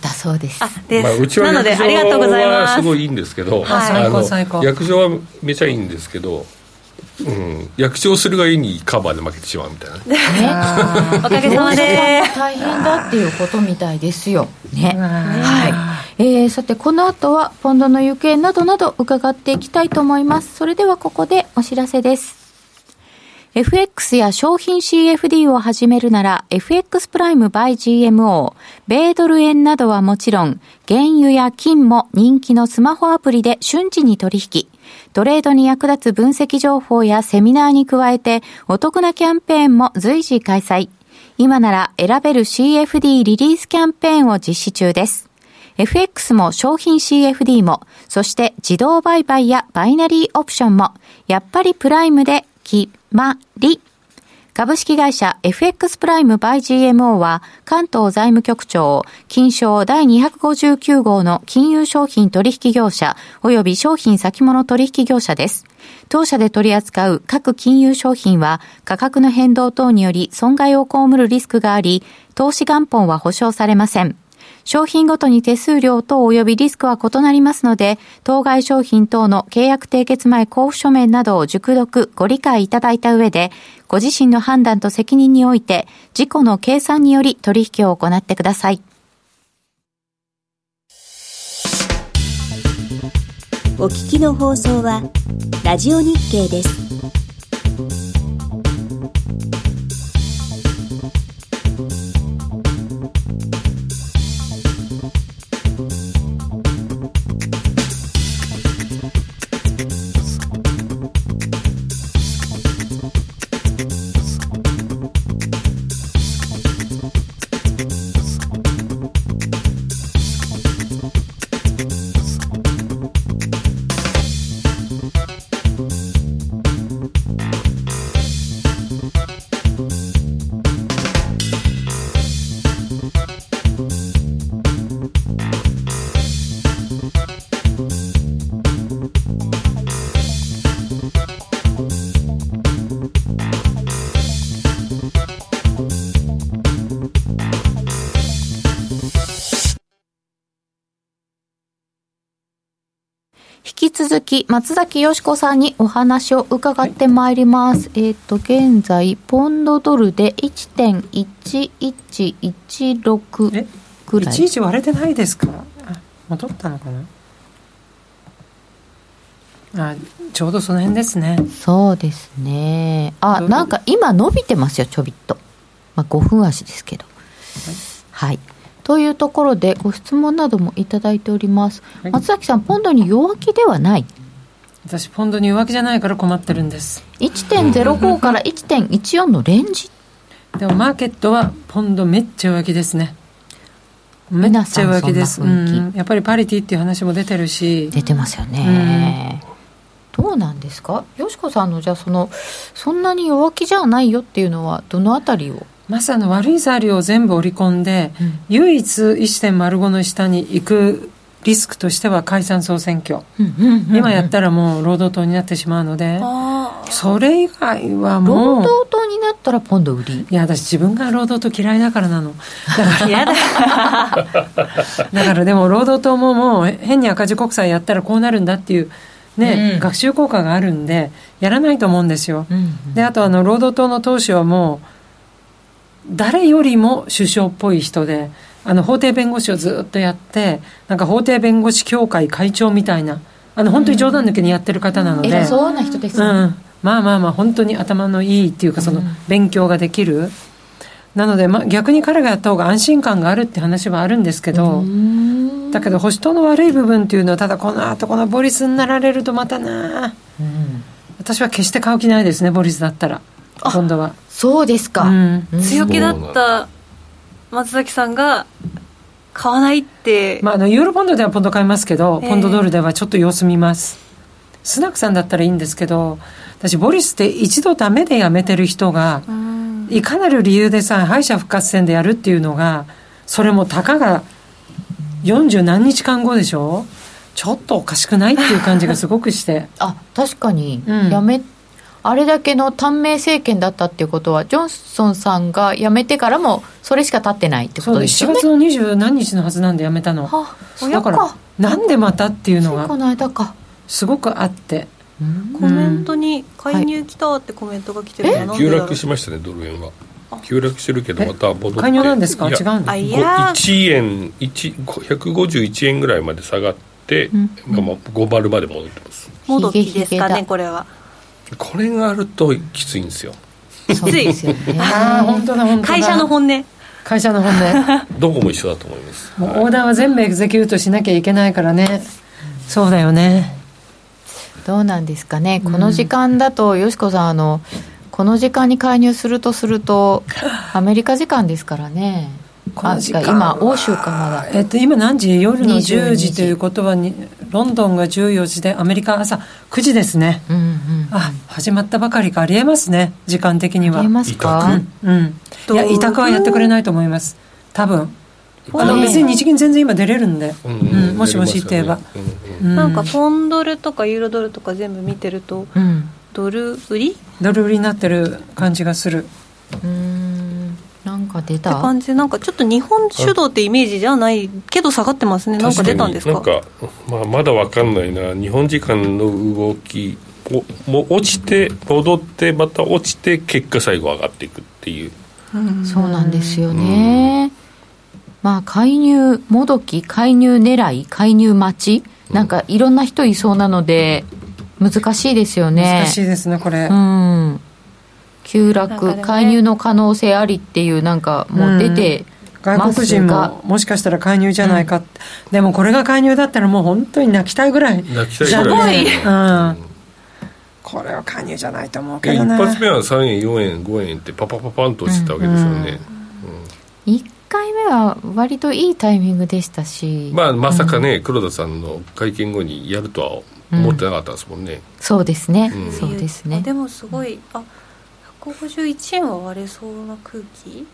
だそうです。でまあ、うちは約定はすごいいいんですけど、はい、あの約定はめちゃいいんですけど、うん、約定するがいいにカバーで負けてしまうみたいなね。おかげさまで大変だっていうことみたいですよ。ね。はい。えー、さてこの後はポンドの行方などなど伺っていきたいと思います。それではここでお知らせです。FX や商品 CFD を始めるなら FX プライム by GMO、米ドル円などはもちろん、原油や金も人気のスマホアプリで瞬時に取引。トレードに役立つ分析情報やセミナーに加えてお得なキャンペーンも随時開催。今なら選べる CFD リリースキャンペーンを実施中です。FX も商品 CFD も、そして自動売買やバイナリーオプションも、やっぱりプライムで決まり。株式会社 FX プライムバイ GMO は関東財務局長金賞第259号の金融商品取引業者及び商品先物取引業者です。当社で取り扱う各金融商品は価格の変動等により損害を被るリスクがあり、投資元本は保証されません。商品ごとに手数料等及びリスクは異なりますので、当該商品等の契約締結前交付書面などを熟読、ご理解いただいた上で、ご自身の判断と責任において、自己の計算により取引を行ってください。お聞きの放送は、ラジオ日経です。続き、松崎よしこさんにお話を伺ってまいります。はい、えっ、と、現在、ポンドドルで1.1116ぐらい。11割れてないですか？あ、戻ったのかな？あ、ちょうどその辺ですね。そうですね。あ、なんか今伸びてますよ、ちょびっと。まあ、5分足ですけど。はい、はいというところでご質問などもいただいております、はい、松崎さんポンドに弱気ではない。私ポンドに弱気じゃないから困ってるんです。1.05から1.14のレンジ。でもマーケットはポンドめっちゃ弱気ですね。めっちゃ弱気です、うん、やっぱりパリティっていう話も出てるし。出てますよね、うん、どうなんですか？よしこさんのじゃあそのそんなに弱気じゃないよっていうのはどのあたりをまさの悪い材料を全部織り込んで、うん、唯一1.05の下に行くリスクとしては解散総選挙、今やったらもう労働党になってしまうのでそれ以外はもう労働党になったらポンド売り。いや私自分が労働党嫌いだからなの。だから嫌だ。だからでも労働党ももう変に赤字国債やったらこうなるんだっていうね、うん、学習効果があるんでやらないと思うんですよ、うんうん、であとあの労働党の党首はもう誰よりも首相っぽい人であの法廷弁護士をずっとやってなんか法廷弁護士協会会長みたいなあの本当に冗談抜きにやってる方なので、うん、そうな人です、ね、うん、まあまあまあ本当に頭のいいっていうかその勉強ができる、うん、なので、まあ、逆に彼がやった方が安心感があるって話はあるんですけどだけど保守党の悪い部分っていうのはただこの後このボリスになられるとまたな、うん、私は決して買う気ないですねボリスだったら今度は。そうですか、うん。強気だった松崎さんが買わないって、まあ、あのユーロポンドではポンド買いますけど、ポンドドルではちょっと様子見ます。スナックさんだったらいいんですけど私ボリスって一度ダメでやめてる人が、いかなる理由でさ敗者復活戦でやるっていうのがそれもたかが40何日間後でしょ？ちょっとおかしくない？っていう感じがすごくして。あ確かに、うん、やめあれだけの短命政権だったっていうことはジョンソンさんが辞めてからもそれしか経ってないってことですよね。そう7月の二十何日のはずなんで辞めたの。はだからなんでまたっていうのがこの間か。すごくあって。コメントに「介入来た」ってコメントが来てるの、はい、急落しましたねドル円は急落してるけどまた戻って。介入なんですか？違うんだ1円151円ぐらいまで下がって、うん、まあ、5バルまで戻ってます。もどきですかねこれはこれがあるときついんですよ。きついですよね。ああ本当だ本当だ。会社の本音。会社の本音。どこも一緒だと思います。もうオーダーは全部エグゼキュートしなきゃいけないからね。そうだよね。どうなんですかね。この時間だと、よしこさんあのこの時間に介入するとすると アメリカ時間ですからねあ今欧州かまだ、えっと、今何時？夜の10時。ということはにロンドンが14時でアメリカ朝9時ですね、うんうん、あ始まったばかりか。ありえますね時間的には。ありえますか？うん、いや委託はやってくれないと思います。多分。あの別に日銀全然今出れるんで、うん、うん、もしもしって言えば、うん、なんかポンドルとかユーロドルとか全部見てると、うん、ドル売り？ドル売りになってる感じがする。うんか出た。って感じ。なんかちょっと日本主導ってイメージじゃないけど下がってますね。なんか出たんですか？なんか、まあ、まだ分かんないな。日本時間の動きもう落ちて戻ってまた落ちて結果最後上がっていくっていう、うそうなんですよね、まあ介入もどき介入狙い介入待ち。なんかいろんな人いそうなので、難しいですよね。難しいですねこれ。うん急落、ね、介入の可能性ありっていうなんかもう出て、外国人ももしかしたら介入じゃないか、うん、でもこれが介入だったらもう本当に泣きたいぐらい。泣きたいぐらい、うん、これは介入じゃないと思うけどな。一発目は3円4円5円ってパパパパンと落ちたわけですよね、うん、1回目は割といいタイミングでしたし。まあまさかね、黒田さんの会見後にやるとは思ってなかったですもんね、うん、そうですね、うん、そうですね。でもすごいあ151円は割れそうな空気？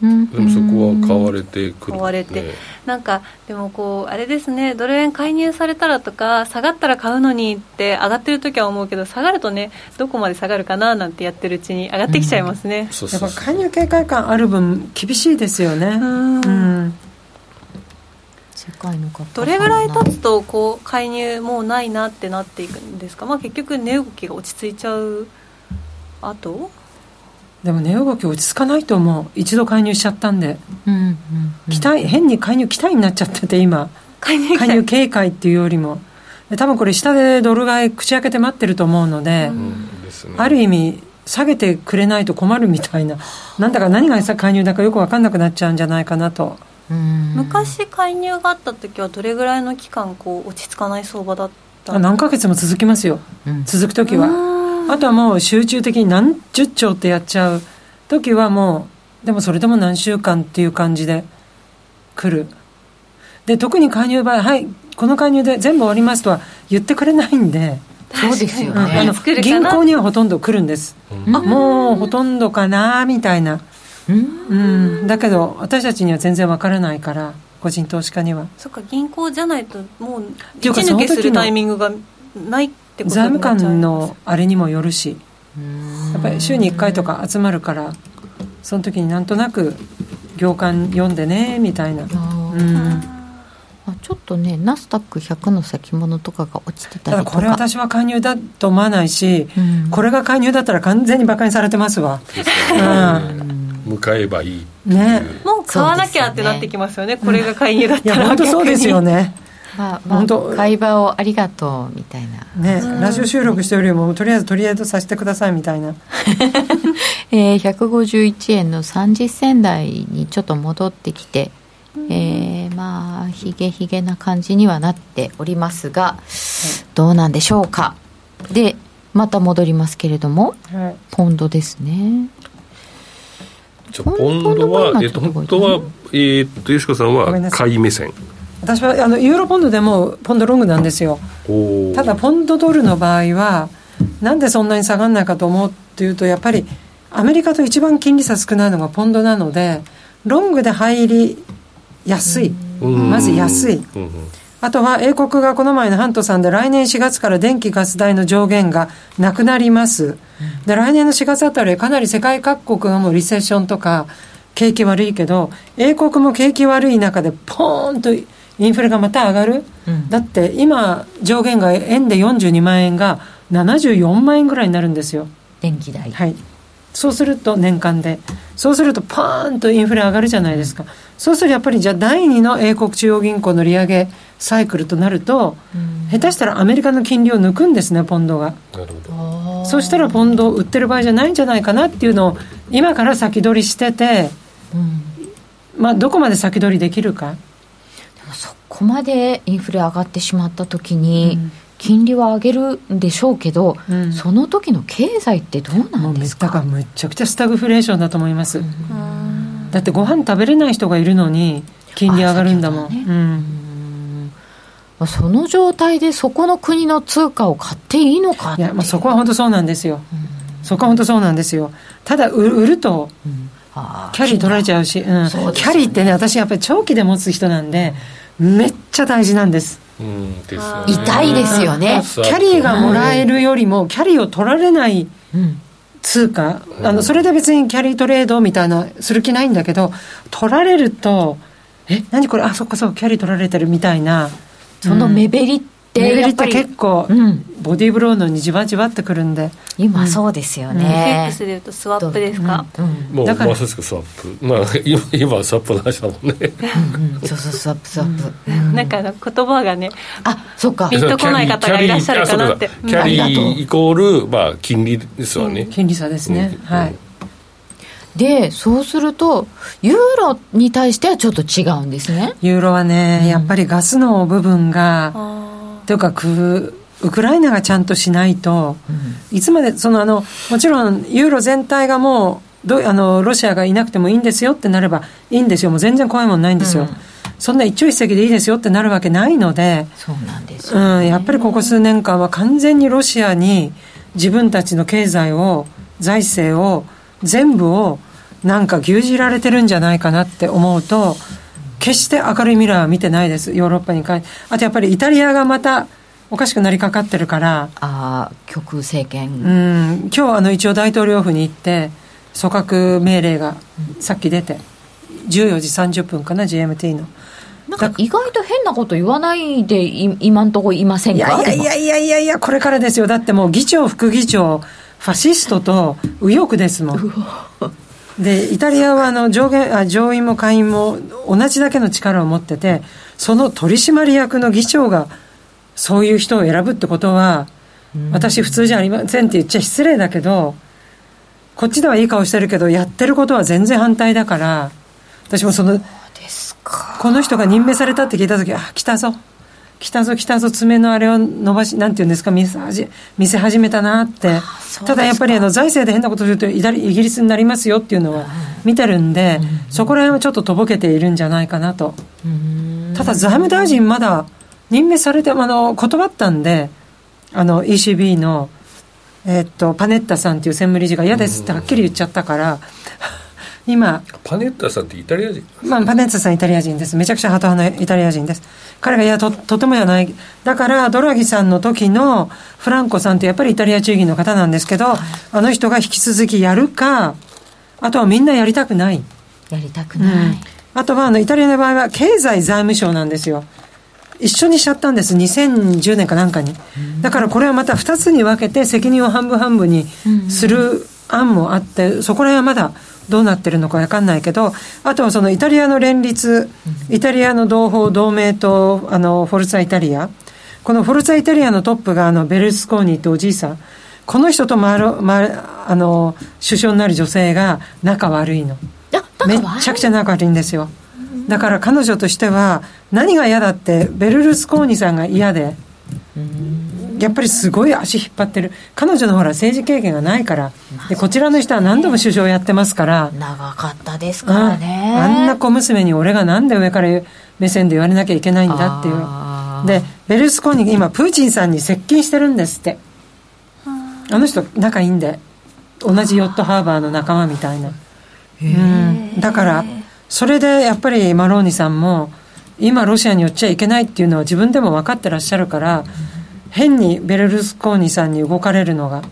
でもそこは買われてくる、買われて、なんかでもこうあれですね。ドル円介入されたらとか下がったら買うのにって上がってる時は思うけど下がるとねどこまで下がるかななんてやってるうちに上がってきちゃいますね、うん、やっぱ介入警戒感ある分厳しいですよね。うん。世界のどれぐらい経つとこう介入もうないなってなっていくんですか、まあ、結局値動きが落ち着いちゃうあとでも値動き落ち着かないと思う。一度介入しちゃったんで、うんうんうん、期待変に介入期待になっちゃってて今。介入介入警戒っていうよりも。多分これ下でドル買い口開けて待ってると思うので、うん、ある意味下げてくれないと困るみたいな。なんだか何が介入だかよく分かんなくなっちゃうんじゃないかなと。昔介入があった時はどれぐらいの期間こう落ち着かない相場だった？何ヶ月も続きますよ、うん、続く時はあとはもう集中的に何十兆ってやっちゃう時はもうでもそれでも何週間っていう感じで来る。で特に介入場合はいこの介入で全部終わりますとは言ってくれないんでそうですよね、あの銀行にはほとんど来るんです、うん、もうほとんどかなみたいな。うん、だけど私たちには全然わからないから個人投資家には。そっか銀行じゃないともう一抜けするタイミングがないってこと財務官のあれにもよるしやっぱり週に1回とか集まるからその時になんとなく行間読んでねみたいな。うん。ちょっとねナスダック100の先物とかが落ちてたりとか。これ私は介入だと思わないし、うん、これが介入だったら完全に馬鹿にされてますわ、うん。向かえばいいね。もう買わなきゃってなってきますよね、ね、これが介入だったら、本当そうですよねまあ、まあ、本当会話をありがとうみたいな。ね、ラジオ収録してるよりもとりあえずとりあえずさせてくださいみたいな、えー、151円の30銭台にちょっと戻ってきて、えー、まあひげひげな感じにはなっておりますが、どうなんでしょうか。でまた戻りますけれども、はい、ポンドですね。じゃポンドは、えっと、本当は、えー、っと、吉子さんは買い目線。私はあのユーロポンドでもポンドロングなんですよ。ただ、ポンドドルの場合は、なんでそんなに下がらないかと思うというと、やっぱりアメリカと一番金利差少ないのがポンドなので、ロングで入りやすい、まず安い。あとは英国がこの前のハントさんで来年4月から電気ガス代の上限がなくなります。で、来年の4月あたりかなり世界各国がもうリセッションとか景気悪いけど、英国も景気悪い中でポーンとインフレがまた上がる？うん、だって今上限が円で42万円が74万円ぐらいになるんですよ。電気代。はい。そうすると年間で。そうするとパーンとインフレ上がるじゃないですか。そうするとやっぱりじゃあ第2の英国中央銀行の利上げサイクルとなると、下手したらアメリカの金利を抜くんですね、ポンドが。なるほど。そしたらポンドを売ってる場合じゃないんじゃないかなっていうのを今から先取りしてて、うん、まあどこまで先取りできるか。こまでインフレ上がってしまった時に、うん。金利は上げるんでしょうけど、うん、その時の経済ってどうなんですか？だからめちゃくちゃスタグフレーションだと思います、うん、だってご飯食べれない人がいるのに金利上がるんだもん、ね、うん、その状態でそこの国の通貨を買っていいのかいや、まあ、そこは本当そうなんですよ、そこは本当そうなんですよ。ただ売ると、キャリー取られちゃうし、うん、ね、キャリーってね私やっぱり長期で持つ人なんで、めっちゃ大事なんです。痛いですよね。キャリーがもらえるよりもキャリーを取られない通貨、あのそれで別にキャリートレードみたいなする気ないんだけど取られるとえ何これ？あそっかそうキャリー取られてるみたいなその目減りって目減りって結構、ボディーブローのにじわじわってくるんで。今そうですよね、FX でいうとスワップですか、もうまさしくスワップ。まあ今今スワップの話だもんね。そうそうスワップスワップ、なんか言葉がねあそうか。ピンとこない方がいらっしゃるかなって。キャリーイコール、まあ、金利ですわね、金利差ですね、はい。でそうするとユーロに対してはちょっと違うんですね。ユーロはね、やっぱりガスの部分がというかウクライナがちゃんとしないと、うん、いつまでそのあのもちろんユーロ全体がもうどあのロシアがいなくてもいいんですよってなればいいんですよ。もう全然怖いもんないんですよ、うん、そんな一朝一夕でいいですよってなるわけないのでそうなんですよ、ね、うん、やっぱりここ数年間は完全にロシアに自分たちの経済を財政を全部をなんか牛耳られてるんじゃないかなって思うと決して明るい未来は見てないです。ヨーロッパに帰あとやっぱりイタリアがまたおかしくなりかかってるから。ああ極右政権。うん。今日あの一応大統領府に行って組閣命令がさっき出て。14時30分かな GMT の。なんか意外と変なこと言わないで今んとこいませんか？いやいやいやいやいやこれからですよ。だってもう議長副議長ファシストと右翼ですもんでイタリアはあの上限あ上院も下院も同じだけの力を持っててその取締役の議長がそういう人を選ぶってことは、私普通じゃありませんって言っちゃ失礼だけどこっちではいい顔してるけどやってることは全然反対だから私もそのこの人が任命されたって聞いた時あ来たぞ来たぞ来たぞ爪のあれを伸ばしなんていうんですか見せ始見せ始めたなって。ただやっぱりあの財政で変なことするとイギリスになりますよっていうのは見てるんで、うん、そこら辺はちょっととぼけているんじゃないかなと、うん、ただ財務大臣まだ任命されてあの断ったんであの ECB の、えー、っとパネッタさんっていう専務理事が嫌ですってはっきり言っちゃったから、今。パネッタさんってイタリア人？まあパネッタさんイタリア人です。めちゃくちゃハト派のイタリア人です。彼がいやととてもやない。だからドラギさんの時のフランコさんってやっぱりイタリア中銀の方なんですけど、はい、あの人が引き続きやるかあとはみんなやりたくない。やりたくない、うん、あとはあのイタリアの場合は経済財務省なんですよ。一緒にしちゃったんです。2010年かなんかに。だからこれはまた2つに分けて責任を半分半分にする案もあってそこら辺はまだどうなってるのか分かんないけどあとはそのイタリアの連立イタリアの同胞同盟とあのフォルツァ・イタリア。このフォルツァ・イタリアのトップがあのベルスコーニっておじいさんこの人とまる、ま、あの首相になる女性が仲悪いの。めっちゃくちゃ仲悪いんですよ。だから彼女としては何が嫌だってベルルスコーニさんが嫌でやっぱりすごい足引っ張ってる。彼女のほら政治経験がないから。でこちらの人は何度も首相やってますから。長かったですからね、あんな小娘に俺がなんで上から目線で言われなきゃいけないんだっていう。でベルスコーニ今プーチンさんに接近してるんですって。あの人仲いいんで。同じヨットハーバーの仲間みたいな、うん、だからそれでやっぱりマローニさんも今ロシアに寄っちゃいけないっていうのは自分でも分かってらっしゃるから、変にベルルスコーニさんに動かれるのが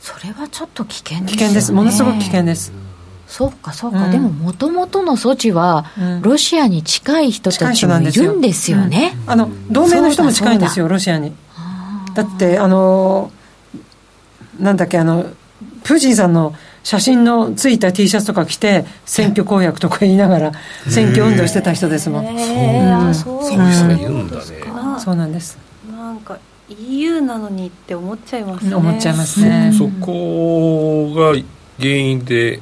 それはちょっと危険です、ね、危険です。ものすごく危険です。そうかそうか、うん、でももともとの措置は、ロシアに近い人たちもいるんですよね、うん、あの同盟の人も近いんですよロシアに。だってあのなんだっけあのプーチンさんの写真のついた T シャツとか着て選挙公約とか言いながら選挙運動してた人ですもん、うん、そういう人がいるんだね。そうなんですなんか EU なのにって思っちゃいますね。思っちゃいますね。そこが原因で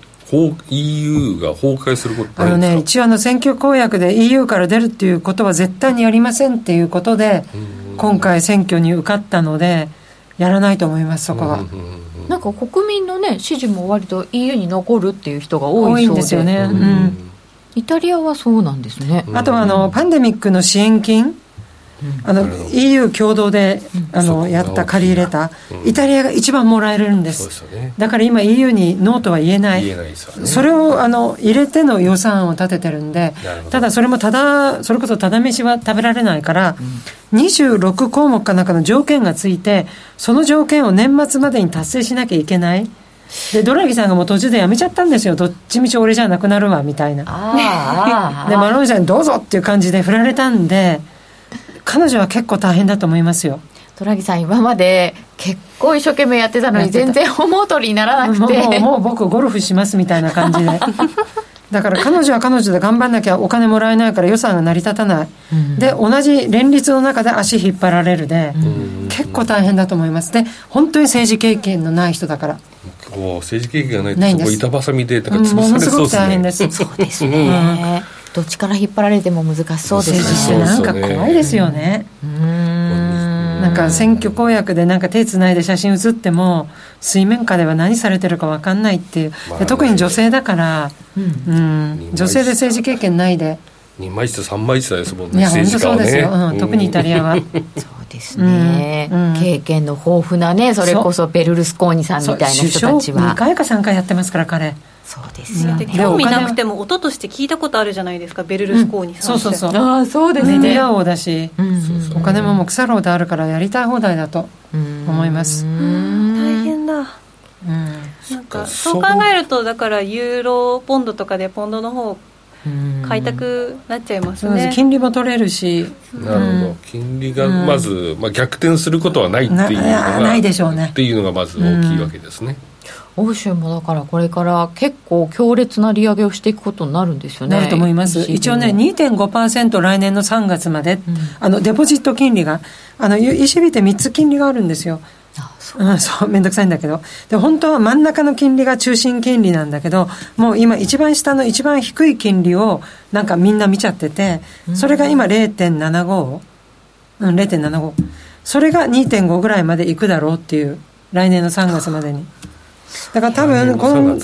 EU が崩壊することあのね一応あの選挙公約で EU から出るっていうことは絶対にやりませんっていうことで今回選挙に受かったのでやらないと思いますそこは。なんか国民のね支持も割と EU に残るっていう人が多いそうで。すよね、うん、イタリアはそうなんですね、あとはあのパンデミックの支援金あの EU 共同であのやった借り入れた、イタリアが一番もらえるんです、だから今 EU にノーとは言えない。それをあの入れての予算を立ててるんでただそれもただそれこそただ飯は食べられないから、26項目かなんかの条件がついてその条件を年末までに達成しなきゃいけない。でドラギさんがもう途中でやめちゃったんですよ。どっちみち俺じゃなくなるわみたいな。でマロンさんにどうぞっていう感じで振られたんで彼女は結構大変だと思いますよ。トラギさん今まで結構一生懸命やってたのに全然思う通りにならなくて。もうもう僕ゴルフしますみたいな感じで。だから彼女は彼女で頑張んなきゃお金もらえないから予算が成り立たない、うん、で同じ連立の中で足引っ張られるで、うん、結構大変だと思います。で本当に政治経験のない人だから。政治経験がないとそこ板挟みでとか潰されそうですね、ものすごく大変です。そうですね、どっちから引っ張られても難しそうですね。なんか怖いですよね。うん。なんか選挙公約でなんか手つないで写真写っても水面下では何されてるか分かんないっていう、まあ、特に女性だから、うん、うん、女性で政治経験ないで。2枚室3枚室ですもんねいや本当そうですよ、うん、特にイタリアは。そ うですね、うん、経験の豊富なねそれこそベルルスコーニさんみたいな人たちは。2回か3回やってますから彼。そうですよね、興味なくても音として聞いたことあるじゃないですかベルルスコーニさん、うん、そうそうそう。ああそうですね。メディア王だし、うん。うんお金もも腐ろうであるからやりたい放題だと思います。大変だ、うん、なんか。そう考えるとだからユーロポンドとかでポンドの方買いたくなっちゃいますね。金利も取れるし。なるほど。金利がまず、まあ、逆転することはないっていうのがないでしょうね。っていうのがまず大きいわけですね、欧州もだからこれから結構強烈な利上げをしていくことになるんですよね。なると思います。一応ね、2.5%来年の3月まで、うん、あのデポジット金利が、あの ECB って3つ金利があるんですよ。あそううん、そう、めんどくさいんだけど。で、本当は真ん中の金利が中心金利なんだけど、もう今一番下の一番低い金利をなんかみんな見ちゃってて、それが今0.75、うん、0.75。それが2.5ぐらいまでいくだろうっていう、来年の3月までに。だから多分今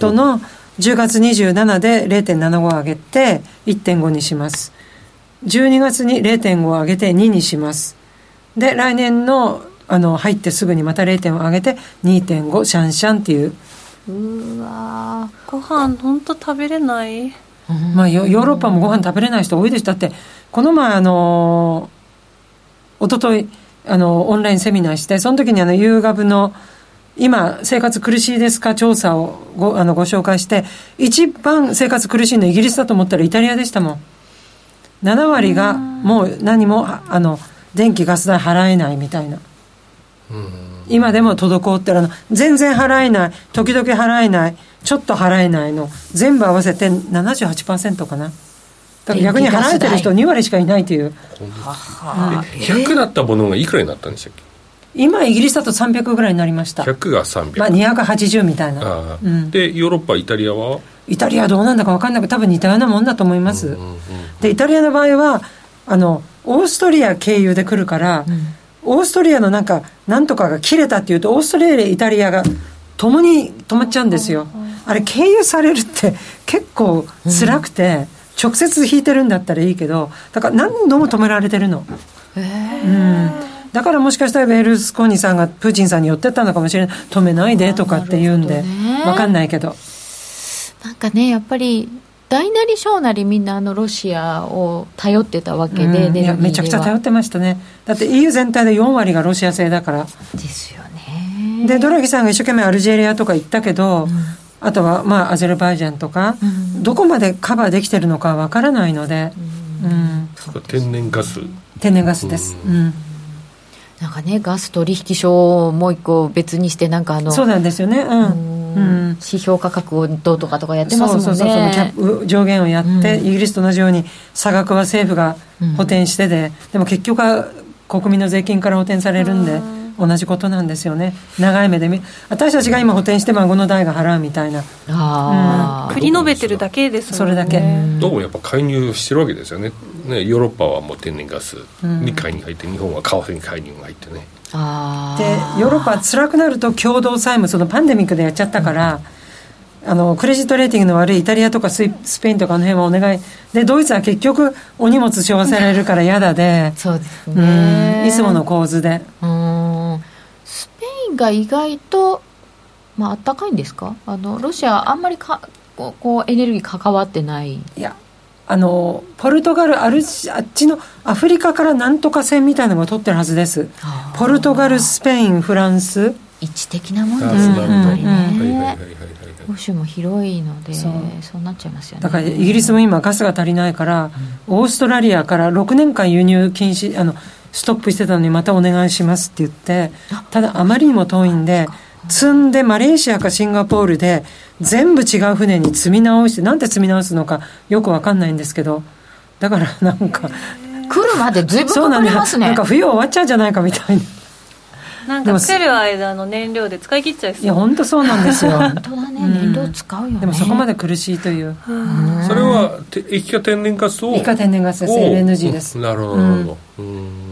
度の10月27で0.75上げて1.5にします12月に0.5上げて2にしますで来年のあの入ってすぐにまた0.5上げて2.5シャンシャンっていううわご飯本当食べれないまあヨーロッパもご飯食べれない人多いですだってこの前あの一昨日あのオンラインセミナーしてその時にあのガブの今、生活苦しいですか調査をごあのご紹介して、一番生活苦しいのイギリスだと思ったらイタリアでしたもん。7割がもう何も、あの、電気ガス代払えないみたいな。今でも滞ってるの、全然払えない、時々払えない、ちょっと払えないの、全部合わせて78%かな。だから逆に払えてる人2割しかいないという。100だったものがいくらになったんでしたっけ？今イギリスだと300ぐらいになりました。100が300、まあ、280みたいな、うん、でヨーロッパイタリアは？イタリアどうなんだか分かんないけど多分似たようなもんだと思います、うんうんうん、でイタリアの場合はあのオーストリア経由で来るから、うん、オーストリアのなんかなんとかが切れたっていうとオーストラリアイタリアが共に止まっちゃうんですよ、あれ経由されるって結構辛くて、直接引いてるんだったらいいけどだから何度も止められてるの、うん、だからもしかしたらベルスコーニさんがプーチンさんに寄ってったのかもしれない。止めないでとかって言うんで、ね、分かんないけど。なんかねやっぱり大なり小なりみんなあのロシアを頼ってたわけで、うん、いやめちゃくちゃ頼ってましたね。だって EU 全体で4割がロシア製だから。ですよね。でドラギさんが一生懸命アルジェリアとか行ったけど、うん、あとはまあアゼルバイジャンとか、うん、どこまでカバーできてるのかわからないので、うん。天然ガス。天然ガスです、うん。なんかねガス取引所をもう一個別にしてなんかあのそうなんですよね。うんうん、指標価格をどうとかとかやってますもんね。そうそうそうキャップ上限をやって、うん、イギリスと同じように差額は政府が補填してで、でも結局は国民の税金から補填されるんで、同じことなんですよね。長い目で私たちが今補填して孫の代が払うみたいな。あ、うん、繰り延べてるだけですそれだけ。どうもやっぱ介入してるわけですよね。ねヨーロッパはもう天然ガスに介入入って、うん、日本は為替に介入が入ってねでヨーロッパは辛くなると共同債務そのパンデミックでやっちゃったから、うん、あのクレジットレーティングの悪いイタリアとかスペインとかの辺はお願い。でドイツは結局お荷物背負わせられるから嫌だで。そうですね、いつもの構図で。うん。スペインが意外とまああったかいんですか？あのロシアあんまりかこうエネルギー関わってない。いやあのポルトガルあるあっちのアフリカからなんとか線みたいなのが取ってるはずです。ポルトガルスペインフランス。位置的なもん。ですね。やっぱりね。欧州も広いのでそう。なっちゃいますよね。だからイギリスも今ガスが足りないから、うん、オーストラリアから6年間輸入禁止あのストップしてたのにまたお願いしますって言ってただあまりにも遠いんで積んでマレーシアかシンガポールで全部違う船に積み直してなんで積み直すのかよくわかんないんですけどだからなんか来るまでずいぶんかかりますね。なんか冬終わっちゃうんじゃないかみたいな。なんか来る間の燃料で使い切っちゃいそう。いや本当そうなんですよ。本当だね、燃料使うよね。でもそこまで苦しいという。それは液化天然ガスを液化天然ガスです。LNG です。なるほどなるほど。うん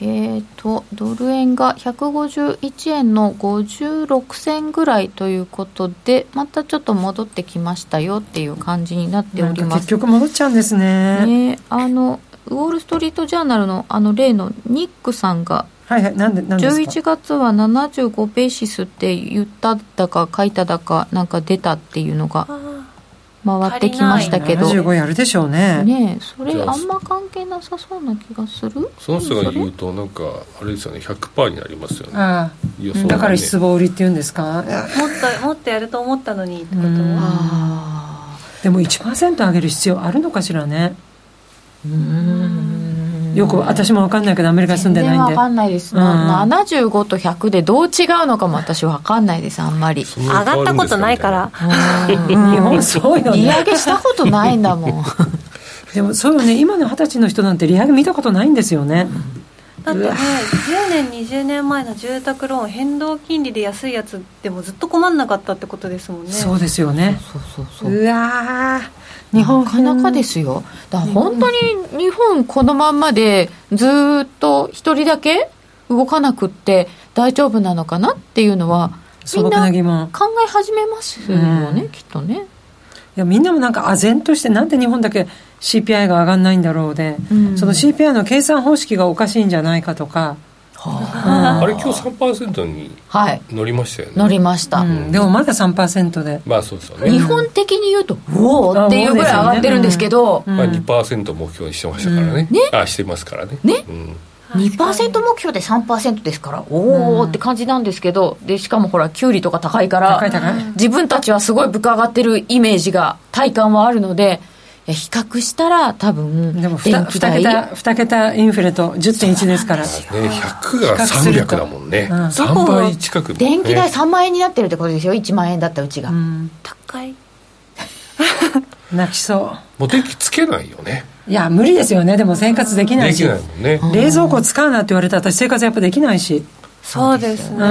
えーと、ドル円が151円の56銭ぐらいということでまたちょっと戻ってきましたよっていう感じになっております。結局戻っちゃうんですね。ねあのウォール・ストリート・ジャーナルのあの例のニックさんがはいはい、なんでなんで11月は75ベーシスって言っただか書いただかなんか出たっていうのが回ってきましたけど。75やるでしょうね。ねそれあんま関係なさそうな気がする？その人が言うとなんかあれですよね。100%になりますよね。あ予想、ね、だから失望売りって言うんですか？もっともっとやると思ったのにってことはでも1%上げる必要あるのかしらね。うんよく私も分かんないけどアメリカ住んでないんで。分かんないです、うん、75と100でどう違うのかも私分かんないです。あんまり。上がったことないから。日本そうよね。利上げしたことないんだもん。でもそうよね。今の二十歳の人なんて利上げ見たことないんですよね、だってね10年20年前の住宅ローン変動金利で安いやつでもずっと困んなかったってことですもんね。そうですよね。そうそうそう。うわ日本なかなかですよ。だから本当に日本このまんまでずっと一人だけ動かなくって大丈夫なのかなっていうのはみんな考え始めますよね、うん、きっとね。いやみんなもなんか唖然としてなんで日本だけ CPI が上がんないんだろうで、うん、その CPI の計算方式がおかしいんじゃないかとかあ。れ今日3%に乗りましたよね、乗りました、うん、でもまだ3%で。まあそうですよね。日本的に言うとおおっていうぐらい上がってるんですけど、まあ、2%目標にしてましたからね,、ね。あしてますからね。ね、うん。2%目標で3%ですからおおって感じなんですけど。でしかもほら給利とか高いから自分たちはすごい物価上がってるイメージが体感はあるのでや比較したら多分でも 2, 2桁2桁インフレと10.1ですから。ね。100が300だもんね、うん、3倍近く、ね、電気代3万円になってるってことですよ。1万円だったうちが、うん、高い。泣きそう。もう電気つけないよね。いや無理ですよね。でも生活できないし。できないもんね。冷蔵庫使うなって言われたら私生活やっぱできないしそうですね、う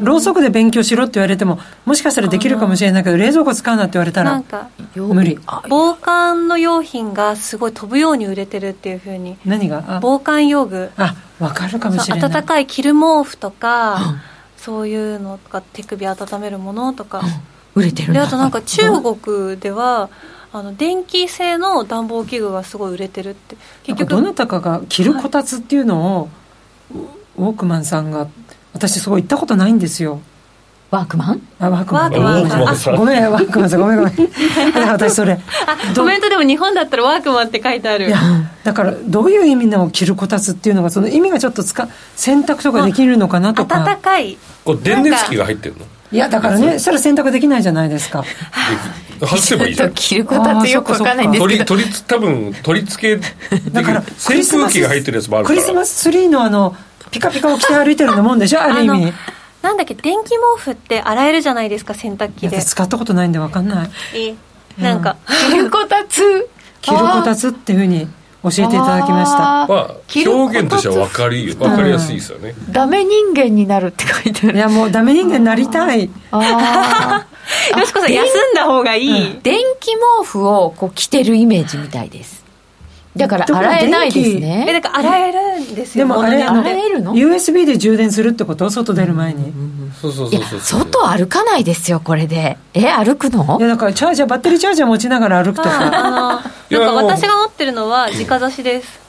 ん。ろうそくで勉強しろって言われてももしかしたらできるかもしれないけど冷蔵庫使うなって言われたら無理。防寒の用品がすごい飛ぶように売れてるっていうふうに。何が？防寒用具。あわかるかもしれない。暖かい着る毛布とか、そういうのとか手首温めるものとか、売れてるであとなんか中国ではあの電気製の暖房器具がすごい売れてるって。結局どなたかが着るこたつっていうのを、ウォークマンさんが私すごい行ったことないんですよ。ワークマン？あワークマン。ごめんワークマン。さんごめんごめん。私それコメントでも日本だったらワークマンって書いてある。いやだからどういう意味の着るこたつっていうのがその意味がちょっとつか洗濯とかできるのかなとか。暖かい。これ電熱器が入ってるの？いやだからねしたら洗濯できないじゃないですか。外せばいいじゃん。着るこたつよくわかんないんですけど。取り多分取り付けだから扇風機が入ってるやつもあるから。クリスマスツリーのあのピカピカを着て歩いてるのもんでしょ？ある意味。なんだっけ？電気毛布って洗えるじゃないですか？洗濯機で。使ったことないんで分かんない。えなんか、着るこたつ。着るこたつっていうふうに教えていただきました。まあ表現としては分かり分かりやすいですよね、うん、ダメ人間になるって書いてある。いやもうダメ人間になりたい。ああ よしこさん休んだ方がいい、うん、電気毛布をこう着てるイメージみたいですだから洗えないですね。えだから洗えるんですよ、でもあれ洗えるの？USB で充電するってこと？外出る前に、そうそうそうそう外歩かないですよこれで。え歩くの？いやだからチャージャーバッテリーチャージャー持ちながら歩くと。か なんか私が持ってるのは直差しです。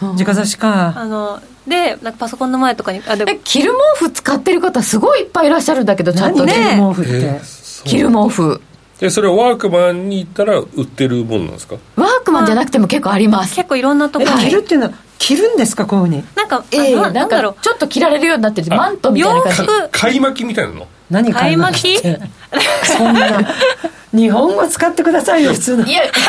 直差しか。あのでなんかパソコンの前とかにあでえ着る毛布使ってる方すごいいっぱいいらっしゃるんだけどちゃんとね着る毛布って？着る毛布でそれはワークマンに行ったら売ってるもんなんですか？ワークマンじゃなくても結構あります。結構いろんなところ着るっていうのは着るんですかこういうふうに？なんかええー、なんかちょっと着られるようになってる。マントみたいな感じ。買い巻きみたいなの？何買い巻き？そんな。日本語使ってくださいよ普通の。いや買い巻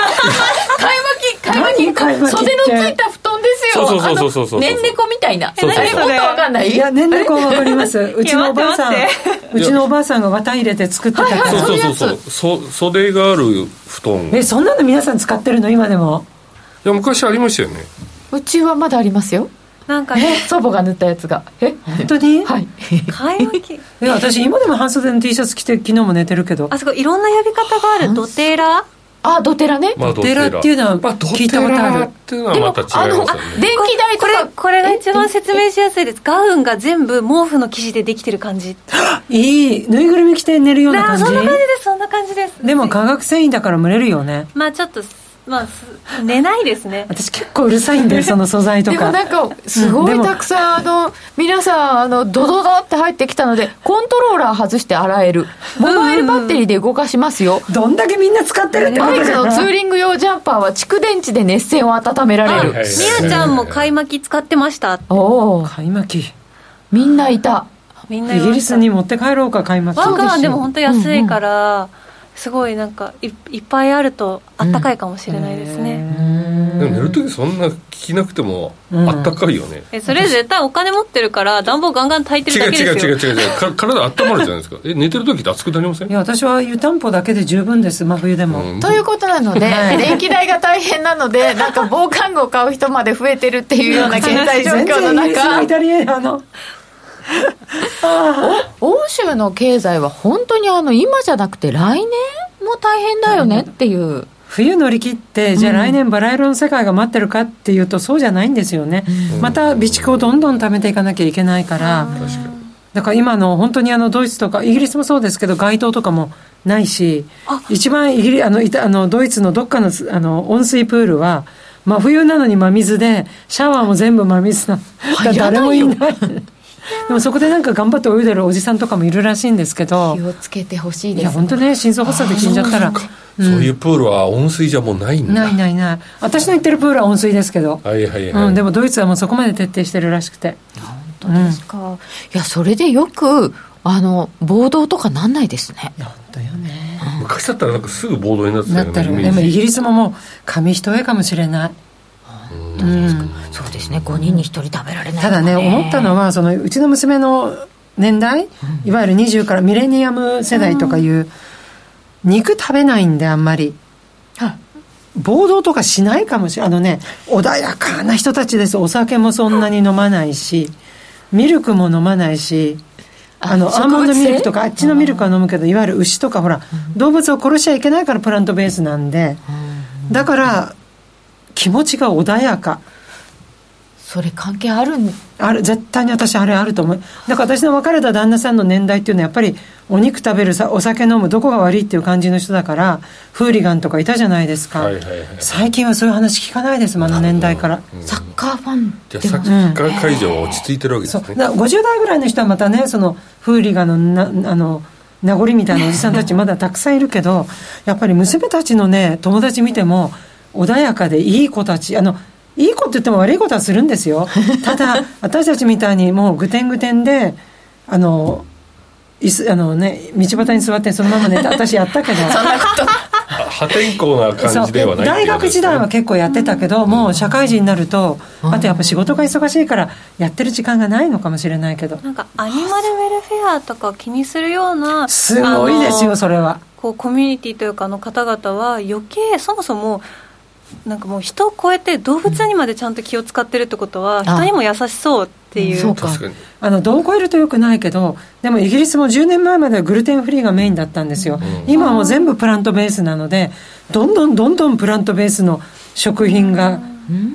き買い巻き。袖のついたですよ。そうそうそうそうそうねんねこみたいな。そうそれもっとわかんない？いやねんねこわかります。うちのおばあさん。うちのおばあさんが綿入れて作ってた。からそうそうそうそう。袖がある布団。えそんなの皆さん使ってるの？今でも？いや昔ありましたよね。うちはまだありますよ。なんかね。祖母が塗ったやつが。え？本当に？はい。買い巻き。え私今でも半袖の T シャツ着て昨日も寝てるけど。あそこいろんな呼び方がある。ドテラあドテラね、まあ、ドテラっていうのは聞いたことある、っていうのはまた違いますよね電気代とこれかこれが一番説明しやすいです。ガウンが全部毛布の生地でできてる感じ。いい。ぬいぐるみ着て寝るような感じ。そんな感じですそんな感じです。でも化学繊維だから蒸れるよね。まあちょっとまあ 寝ないですね。私結構うるさいんだよ その素材とか。でもなんかすごいたくさん、あの皆さんあのドドドって入ってきたのでコントローラー外して洗える。モバイルバッテリーで動かしますよ、どんだけみんな使ってるってことバイクのツーリング用ジャンパーは蓄電池で熱線を温められる。みやちゃんも買い巻き使ってました？おお買い巻き。みんないた。みんなイギリスに持って帰ろうか買い巻き。ワンでも本当安いから、すごいなんかいいっぱいあるとあったかいかもしれないですね、でも寝る時そんな聞きなくてもあったかいよね、えそれ絶対お金持ってるから暖房ガンガン炊いてる違うだけですよ。違う違う違う違う。か 体温まるじゃないですか。え寝てる時って熱くなりません？いや私は湯たんぽだけで十分です。真冬でも、うん。ということなので 電気代が大変なので なんか防寒具を買う人まで増えてるっていうような現在状況の中。イタリアの 欧州の経済は本当にあの今じゃなくて来年も大変だよねっていう、冬乗り切ってじゃあ来年バラ色の世界が待ってるかっていうとそうじゃないんですよね、また備蓄をどんどん貯めていかなきゃいけないから、だから今の本当にあのドイツとかイギリスもそうですけど街灯とかもないし一番イギリあのいたあのドイツのどっかのあの温水プールは真冬なのに真水でシャワーも全部真水なだ誰もいないでもそこでなんか頑張って泳いでるおじさんとかもいるらしいんですけど。気をつけてほしいです。いや本当ね心臓発作で死んじゃったら。そういうプールは温水じゃもうないんだ。ないないない。私の行ってるプールは温水ですけど、はいはいはい、うん、でもドイツはもうそこまで徹底してるらしくて。本当ですか、いやそれでよくあの暴動とかなんないですね。本当よね。昔だったらなんかすぐ暴動になってたよねでもイギリスももう紙一重かもしれないうん。そうですね。5人に1人食べられないただね思ったのはそのうちの娘の年代、いわゆる20からミレニアム世代とかいう、肉食べないんであんまり、暴動とかしないかもしれない。あのね穏やかな人たちです。お酒もそんなに飲まないしミルクも飲まないしあのアーモンドミルクとかあっちのミルクは飲むけどいわゆる牛とかほら動物を殺しちゃいけないからプラントベースなんで。だから気持ちが穏やか。それ関係ある？んある。絶対に私あれあると思う。だから私の別れた旦那さんの年代っていうのはやっぱりお肉食べるさお酒飲むどこが悪いっていう感じの人だからフーリガンとかいたじゃないですか、はいはいはい、最近はそういう話聞かないですあの年代から、うん、サッカーファンじゃあサッカー会場は落ち着いてるわけですね、うん、50代ぐらいの人はまたねそのフーリガンのなあの名残みたいなおじさんたちまだたくさんいるけどやっぱり娘たちのね友達見ても穏やかでいい子たちあのいいこと言っても悪いことはするんですよ。ただ私たちみたいにもうぐてんぐてんであのいすあのね道端に座ってそのまま寝て 私やったけど。そんなこと。破天荒な感じではない大学時代は結構やってたけど、うん、もう社会人になると、うん、あとやっぱ仕事が忙しいからやってる時間がないのかもしれないけど。なんかアニマルウェルフェアとか気にするようなすごいですよそれは。こうコミュニティというかの方々は余計そもそもなんかもう人を超えて動物にまでちゃんと気を使ってるってことは、人にも優しそうっていう、そうか。あのどう超えるとよくないけどでもイギリスも10年前まではグルテンフリーがメインだったんですよ、うん、今はもう全部プラントベースなのでどんどんどんどんプラントベースの食品が、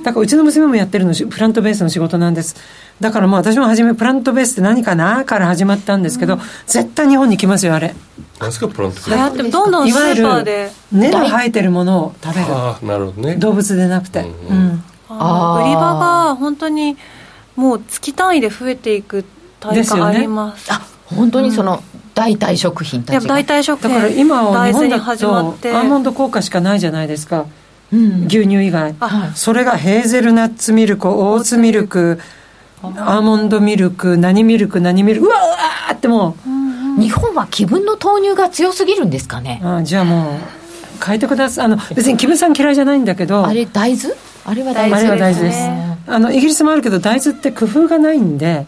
だからうちの娘もやってるのプラントベースの仕事なんですだからもう私も初めプラントベースって何かなから始まったんですけど、うん、絶対日本に来ますよあれ。何ですかプラントベース？どんどんスーパーで根の生えてるものを食べる。あなるほどね。動物でなくて、うん、うん、あ売り場が本当にもう月単位で増えていく体感あります、ね、あ本当にその、代替食品たちが。代替食。品だから今は日本だとアーモンド効果しかないじゃないですか、うん、牛乳以外、それがヘーゼルナッツミルクオーツミルクアーモンドミルク何ミルク何ミルクうわーってもう、うん、日本は気分の豆乳が強すぎるんですかね？あじゃあもう変えてください。あの別に気分さん嫌いじゃないんだけど。あれ大豆？あれは大豆です、ね、あれは大豆です。あのイギリスもあるけど大豆って工夫がないんで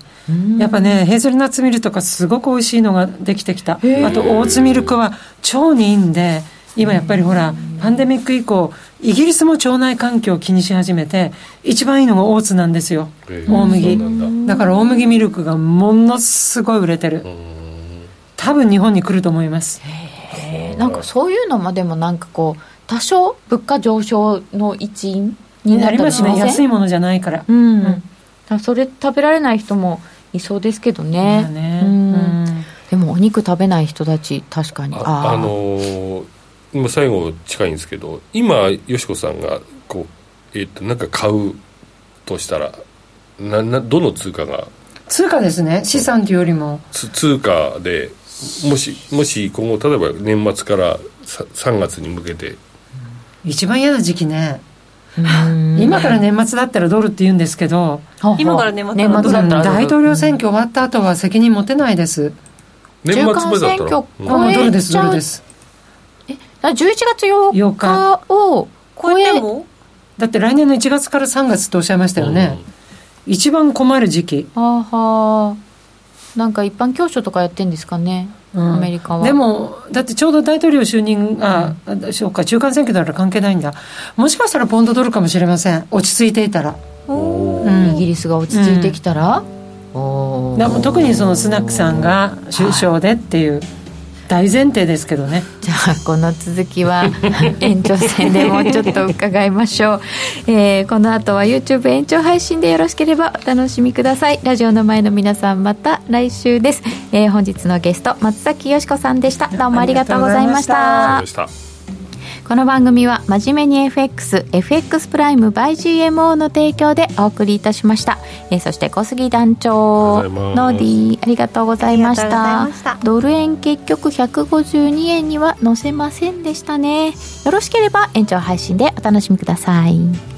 やっぱねヘーゼルナッツミルとかすごく美味しいのができてきた。あとオーツミルクは腸にいいんで今やっぱりほらパンデミック以降イギリスも腸内環境を気にし始めて一番いいのがオーツなんですよ。大麦。だ。から大麦ミルクがものすごい売れてる。多分日本に来ると思います。なんかそういうのもでもなんかこう多少物価上昇の一因になりますね安いものじゃないから。うん、うん、それ食べられない人もいそうですけどね。ね、うん、でもお肉食べない人たち確かに。ああのー今最後近いんですけど今よしこさんがこう、えー、となんか買うとしたらななどの通貨が？通貨ですね。資産というよりも。通貨でもしもし今後例えば年末から3月に向けて。一番嫌な時期ね。今から年末だったらドルって言うんですけど今から年末だったら大統領選挙終わった後は責任持てないです。年末までだったら、う11月8日を超えも？だって来年の1月から3月とおっしゃいましたよね、うん、一番困る時期。はは。なんか一般教書とかやってんですかね、うん、アメリカは。でもだってちょうど大統領就任あ、うん、そうか中間選挙だから関係ないんだ。もしかしたらポンドドルかもしれません。落ち着いていたら。うん、イギリスが落ち着いてきたら、うん、特にそのスナックさんが首相でっていう、はい大前提ですけどね。じゃあこの続きは 延長戦でもうちょっと伺いましょう、えー、この後は YouTube 延長配信でよろしければお楽しみください。ラジオの前の皆さんまた来週です、えー、本日のゲスト松崎よしこさんでした。どうもありがとうございましたこの番組は真面目に FX、FX プライム by GMO の提供でお送りいたしました。えー、そして小杉団長、ノーディー、ありがとうございました。ドル円結局152円には載せませんでしたね。よろしければ延長配信でお楽しみください。